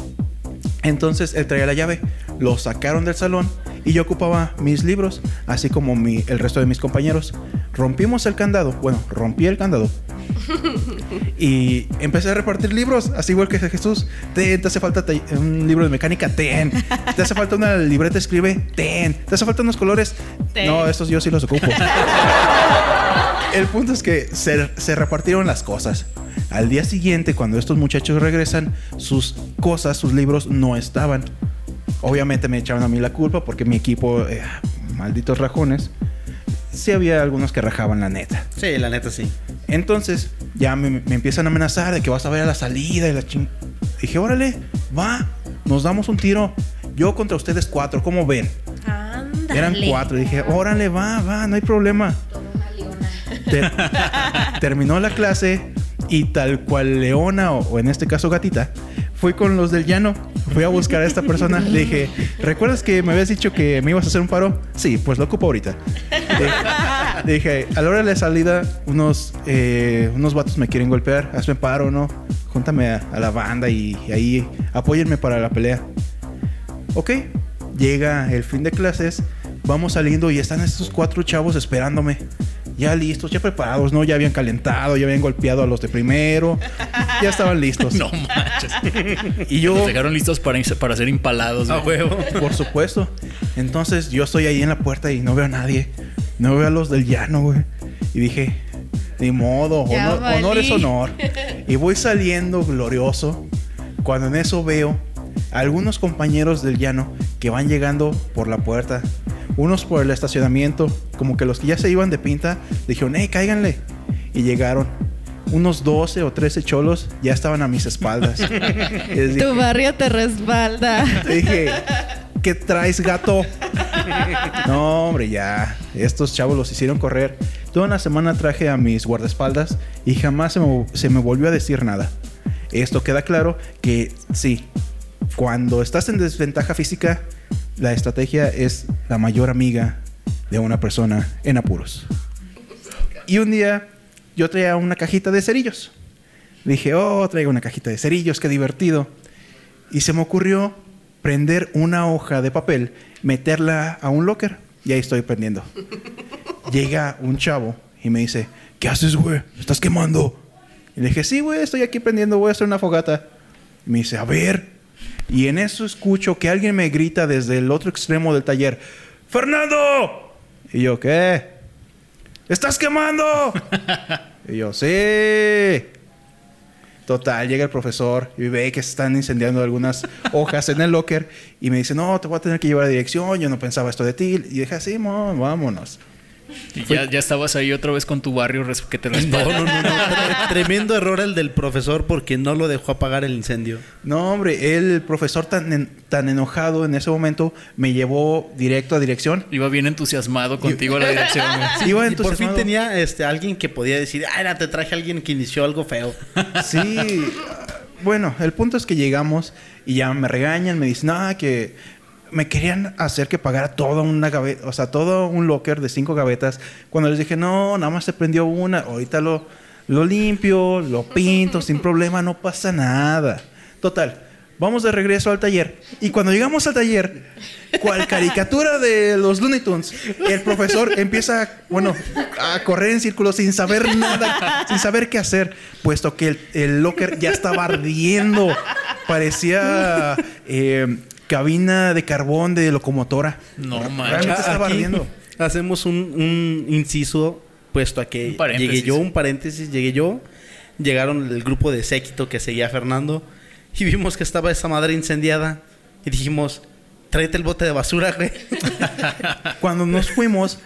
Entonces él traía la llave. Lo sacaron del salón y yo ocupaba mis libros, así como mi- el resto de mis compañeros. Rompimos el candado. Bueno, rompí el candado. Y empecé a repartir libros, así igual que Jesús. Ten, te hace falta te- un libro de mecánica, ten. Te hace falta una libreta, escribe, ten. Te hace falta unos colores. Ten. No, estos yo sí los ocupo. El punto es que se, se repartieron las cosas. Al día siguiente, cuando estos muchachos regresan, sus cosas, sus libros no estaban. Obviamente me echaron a mí la culpa porque mi equipo, eh, malditos rajones, sí había algunos que rajaban la neta. Sí, la neta sí. Entonces ya me, me empiezan a amenazar de que vas a ver a la salida y la ching... Dije, órale, va, nos damos un tiro. Yo contra ustedes cuatro, ¿cómo ven? Ándale. Eran cuatro. Dije, órale, va, va, no hay problema. Ter- terminó la clase y tal cual Leona o, o en este caso Gatita, fui con los del llano. Fui a buscar a esta persona. Le dije, ¿recuerdas que me habías dicho que me ibas a hacer un paro? Sí, pues lo ocupo ahorita. Le, dije, a la hora de la salida, unos, eh, unos vatos me quieren golpear. Hazme paro, ¿no? Júntame a, a la banda y, y ahí apóyenme para la pelea. Ok, llega el fin de clases, vamos saliendo y están estos cuatro chavos esperándome. Ya listos, ya preparados, ¿no? Ya habían calentado, ya habían golpeado a los de primero. Ya estaban listos. No manches. Y yo, Los dejaron listos para, para ser impalados. A huevo. por supuesto. Entonces yo estoy ahí en la puerta y no veo a nadie. No veo a los del llano, güey. Y dije, ni modo, honor, honor es honor. Y voy saliendo glorioso. Cuando en eso veo algunos compañeros del llano que van llegando por la puerta, unos por el estacionamiento, como que los que ya se iban de pinta, dijeron, hey, cáiganle. Y llegaron. Unos 12 o 13 cholos ya estaban a mis espaldas. Dije- Tu barrio te respalda. Dije, ¿qué traes, gato? No, hombre, ya. Estos chavos los hicieron correr. Toda una semana traje a mis guardaespaldas y jamás se me, se me volvió a decir nada. Esto queda claro que sí, cuando estás en desventaja física, la estrategia es la mayor amiga de una persona en apuros. Y un día yo traía una cajita de cerillos. Dije, oh, traigo una cajita de cerillos, qué divertido. Y se me ocurrió prender una hoja de papel, meterla a un locker. Y ahí estoy prendiendo. Llega un chavo y me dice, ¿qué haces, güey? ¿Estás quemando? Y le dije, sí, güey, estoy aquí prendiendo, voy a hacer una fogata. Y me dice, a ver. Y en eso escucho que alguien me grita desde el otro extremo del taller, ¡Fernando! Y yo, ¿qué? ¿Estás quemando? y yo, sí. Total, llega el profesor y ve que están incendiando algunas hojas en el locker y me dice, no, te voy a tener que llevar a dirección, yo no pensaba esto de ti. Y dije, sí, mo, vámonos. Y ya, ya estabas ahí otra vez con tu barrio que te No, no, no, no. Tre- Tremendo error el del profesor porque no lo dejó apagar el incendio. No, hombre, el profesor tan, en- tan enojado en ese momento me llevó directo a dirección. Iba bien entusiasmado contigo a la dirección. Iba y por fin entusiasmado. tenía este, alguien que podía decir, ah, era, te traje a alguien que inició algo feo. Sí. Bueno, el punto es que llegamos y ya me regañan, me dicen, ah, que me querían hacer que pagara toda una gaveta, o sea, todo un locker de cinco gavetas. Cuando les dije, no, nada más se prendió una, ahorita lo, lo limpio, lo pinto, sin problema, no pasa nada. Total, vamos de regreso al taller. Y cuando llegamos al taller, cual caricatura de los Looney Tunes, el profesor empieza, bueno, a correr en círculos sin saber nada, sin saber qué hacer, puesto que el, el locker ya estaba ardiendo. Parecía eh, cabina de carbón de locomotora. No Realmente manches. estaba Aquí ardiendo. Hacemos un, un inciso puesto a que llegué yo, un paréntesis, llegué yo, llegaron el grupo de séquito que seguía a Fernando y vimos que estaba esa madre incendiada y dijimos, tráete el bote de basura, güey. Cuando nos fuimos,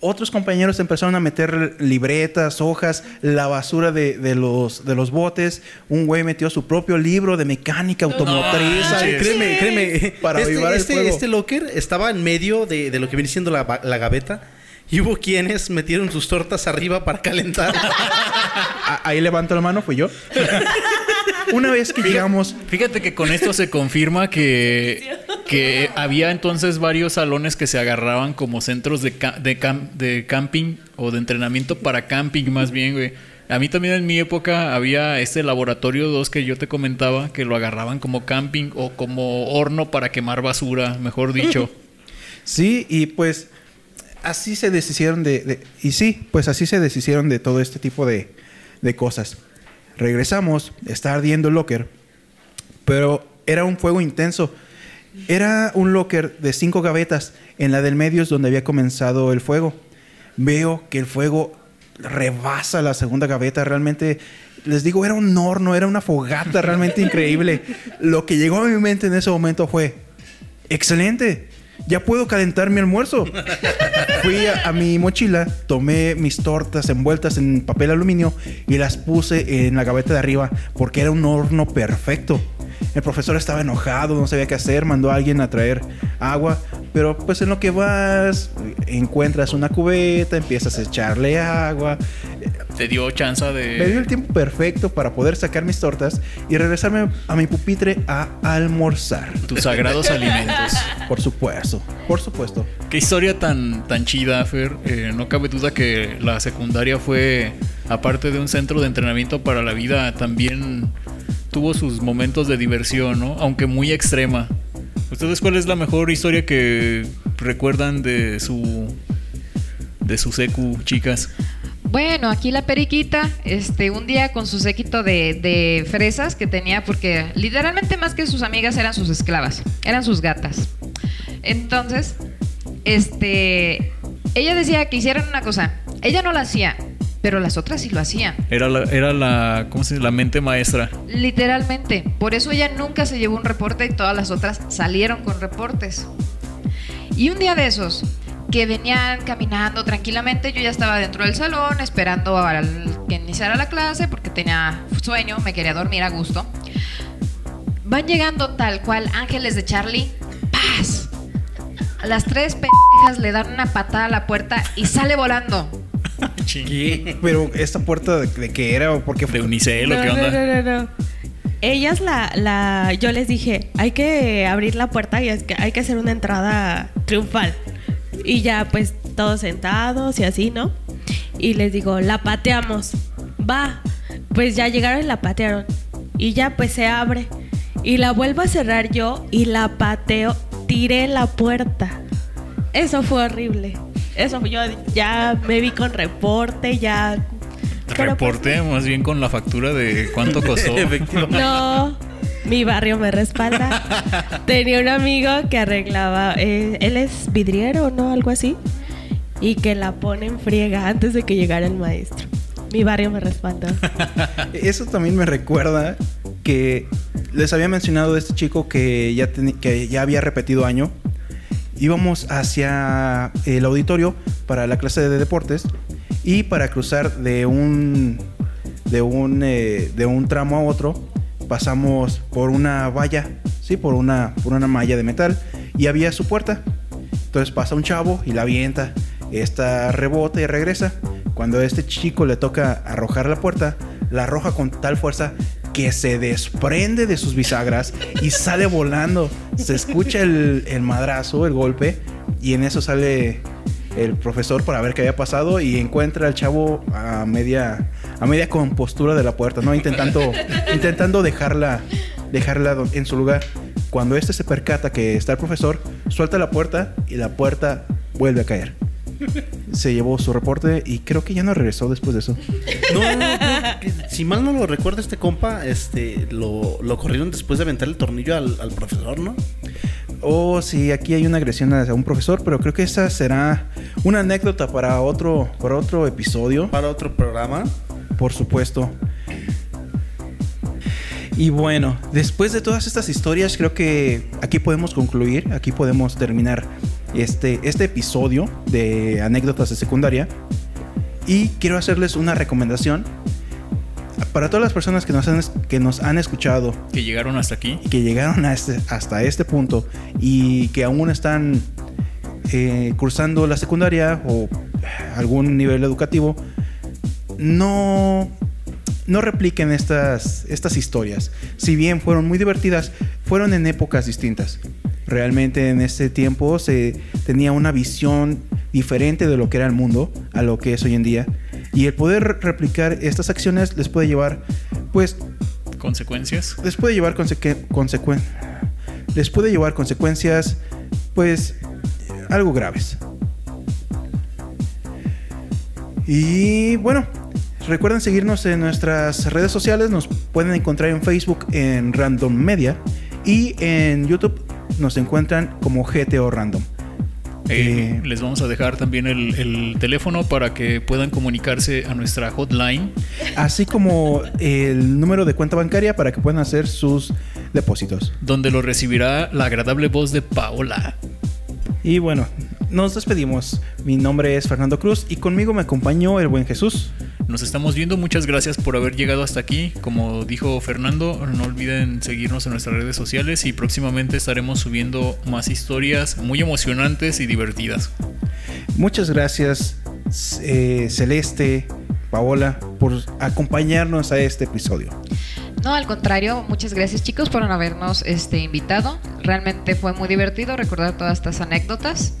otros compañeros empezaron a meter libretas, hojas, la basura de, de los, de los botes. Un güey metió su propio libro de mecánica automotriz. No créeme, créeme. Para este, avivar el este, fuego. este locker estaba en medio de, de lo que viene siendo la, la gaveta. Y hubo quienes metieron sus tortas arriba para calentar. Ahí levanto la mano, fui yo. Una vez que llegamos, Fíjate que con esto se confirma que, que había entonces varios salones que se agarraban como centros de, ca- de, cam- de camping o de entrenamiento para camping más bien, güey. A mí también en mi época había este laboratorio 2 que yo te comentaba que lo agarraban como camping o como horno para quemar basura, mejor dicho. Sí, y pues así se deshicieron de, de- Y sí, pues así se deshicieron de todo este tipo de, de cosas. Regresamos, está ardiendo el locker, pero era un fuego intenso. Era un locker de cinco gavetas. En la del medio es donde había comenzado el fuego. Veo que el fuego rebasa la segunda gaveta. Realmente, les digo, era un horno, era una fogata realmente increíble. Lo que llegó a mi mente en ese momento fue, excelente, ya puedo calentar mi almuerzo. Fui a, a mi mochila, tomé mis tortas envueltas en papel aluminio y las puse en la gaveta de arriba porque era un horno perfecto. El profesor estaba enojado, no sabía qué hacer, mandó a alguien a traer agua, pero pues en lo que vas, encuentras una cubeta, empiezas a echarle agua. Te dio chance Me dio de... el tiempo perfecto para poder sacar mis tortas y regresarme a mi pupitre a almorzar. tus sagrados alimentos. Por supuesto, por supuesto. Qué historia tan, tan chida, Fer. Eh, no cabe duda que la secundaria fue, aparte de un centro de entrenamiento para la vida, también tuvo sus momentos de diversión, ¿no? Aunque muy extrema. ¿Ustedes cuál es la mejor historia que recuerdan de su de su secu, chicas? Bueno, aquí la periquita, este, un día con su séquito de, de fresas que tenía, porque literalmente más que sus amigas eran sus esclavas, eran sus gatas. Entonces, este, ella decía que hicieran una cosa, ella no la hacía, pero las otras sí lo hacían. Era la, era la, ¿cómo se dice? La mente maestra. Literalmente. Por eso ella nunca se llevó un reporte y todas las otras salieron con reportes. Y un día de esos, que venían caminando tranquilamente, yo ya estaba dentro del salón esperando a que iniciara la clase porque tenía sueño, me quería dormir a gusto. Van llegando tal cual ángeles de Charlie. ¡Paz! Las tres pendejas le dan una patada a la puerta y sale volando. Pero esta puerta de, de qué era o por qué De Unicel o No, qué no, onda. no, no, no. Ellas la, la, yo les dije, hay que abrir la puerta y es que hay que hacer una entrada triunfal. Y ya pues todos sentados y así, ¿no? Y les digo, la pateamos. Va. Pues ya llegaron y la patearon. Y ya pues se abre. Y la vuelvo a cerrar yo y la pateo. Tiré la puerta. Eso fue horrible. Eso yo ya me vi con reporte, ya. Pero, pues, Reporte más bien con la factura de cuánto costó. Efectivamente. no, mi barrio me respalda. Tenía un amigo que arreglaba, eh, él es vidriero, ¿no? Algo así. Y que la pone en friega antes de que llegara el maestro. Mi barrio me respalda. Eso también me recuerda que les había mencionado de este chico que ya, que ya había repetido año. Íbamos hacia el auditorio para la clase de deportes y para cruzar de un de un eh, de un tramo a otro pasamos por una valla, sí, por una por una malla de metal y había su puerta. Entonces pasa un chavo y la avienta. Esta rebota y regresa. Cuando este chico le toca arrojar la puerta, la arroja con tal fuerza que se desprende de sus bisagras y sale volando. Se escucha el, el madrazo, el golpe, y en eso sale el profesor para ver qué había pasado y encuentra al chavo a media, a media compostura de la puerta, ¿no? Intentando, intentando dejarla, dejarla en su lugar. Cuando este se percata que está el profesor, suelta la puerta y la puerta vuelve a caer. Se llevó su reporte y creo que ya no regresó después de eso. No, no, no, si mal no lo recuerda este compa, este, lo, lo corrieron después de aventar el tornillo al, al profesor, ¿no? Oh, sí, aquí hay una agresión hacia un profesor, pero creo que esa será una anécdota para otro, para otro episodio, Para otro programa. por supuesto. Y bueno, después de todas estas historias, creo que aquí podemos concluir, aquí podemos terminar este, este episodio de anécdotas de secundaria. Y quiero hacerles una recomendación para todas las personas que nos han, que nos han escuchado Que llegaron hasta aquí. que llegaron este- hasta este punto y que aún están eh, cursando la secundaria o algún nivel educativo, no, no repliquen estas, estas historias. Si bien fueron muy divertidas, fueron en épocas distintas. Realmente en ese tiempo se tenía una visión diferente de lo que era el mundo a lo que es hoy en día. Y el poder replicar estas acciones les puede llevar, pues, Consecuencias. les puede llevar consecu- consecu- les puede llevar consecuencias pues algo graves. Y bueno, recuerden seguirnos en nuestras redes sociales, nos pueden encontrar en Facebook en Random Media y en YouTube nos encuentran como GTO Random. Eh, Eh, les vamos a dejar también el, el teléfono para que puedan comunicarse a nuestra hotline. así como el número de cuenta bancaria para que puedan hacer sus depósitos. donde lo recibirá la agradable voz de Paola. Y bueno, nos despedimos. Mi nombre es Fernando Cruz y conmigo me acompañó el buen Jesús. Nos estamos viendo, muchas gracias por haber llegado hasta aquí. Como dijo Fernando, no olviden seguirnos en nuestras redes sociales y próximamente estaremos subiendo más historias muy emocionantes y divertidas. Muchas gracias, eh, Celeste, Paola, por acompañarnos a este episodio. No, al contrario, muchas gracias chicos por habernos este, invitado. Realmente fue muy divertido recordar todas estas anécdotas.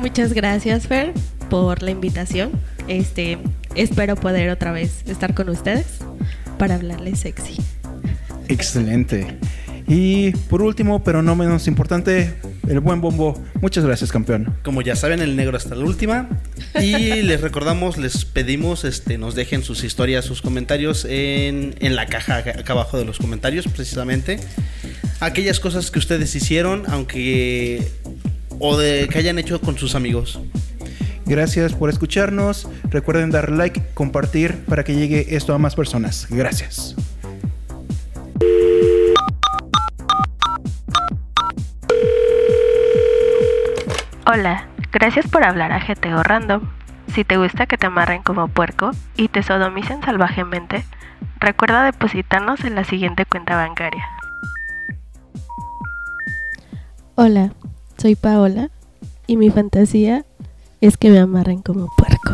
Muchas gracias, Fer, por la invitación. Este, espero poder otra vez estar con ustedes para hablarles sexy. Excelente. Y por último, pero no menos importante, el buen bombo. Muchas gracias, campeón. Como ya saben, el negro hasta la última. Y les recordamos, les pedimos, este, nos dejen sus historias, sus comentarios en, en la caja acá acá abajo de los comentarios, precisamente. Aquellas cosas que ustedes hicieron, aunque. O de que hayan hecho con sus amigos. Gracias por escucharnos. Recuerden dar like, compartir para que llegue esto a más personas. Gracias. Hola, gracias por hablar a GTO Random. Si te gusta que te amarren como puerco y te sodomicen salvajemente, recuerda depositarnos en la siguiente cuenta bancaria. Hola, soy Paola y mi fantasía es que me amarren como puerco.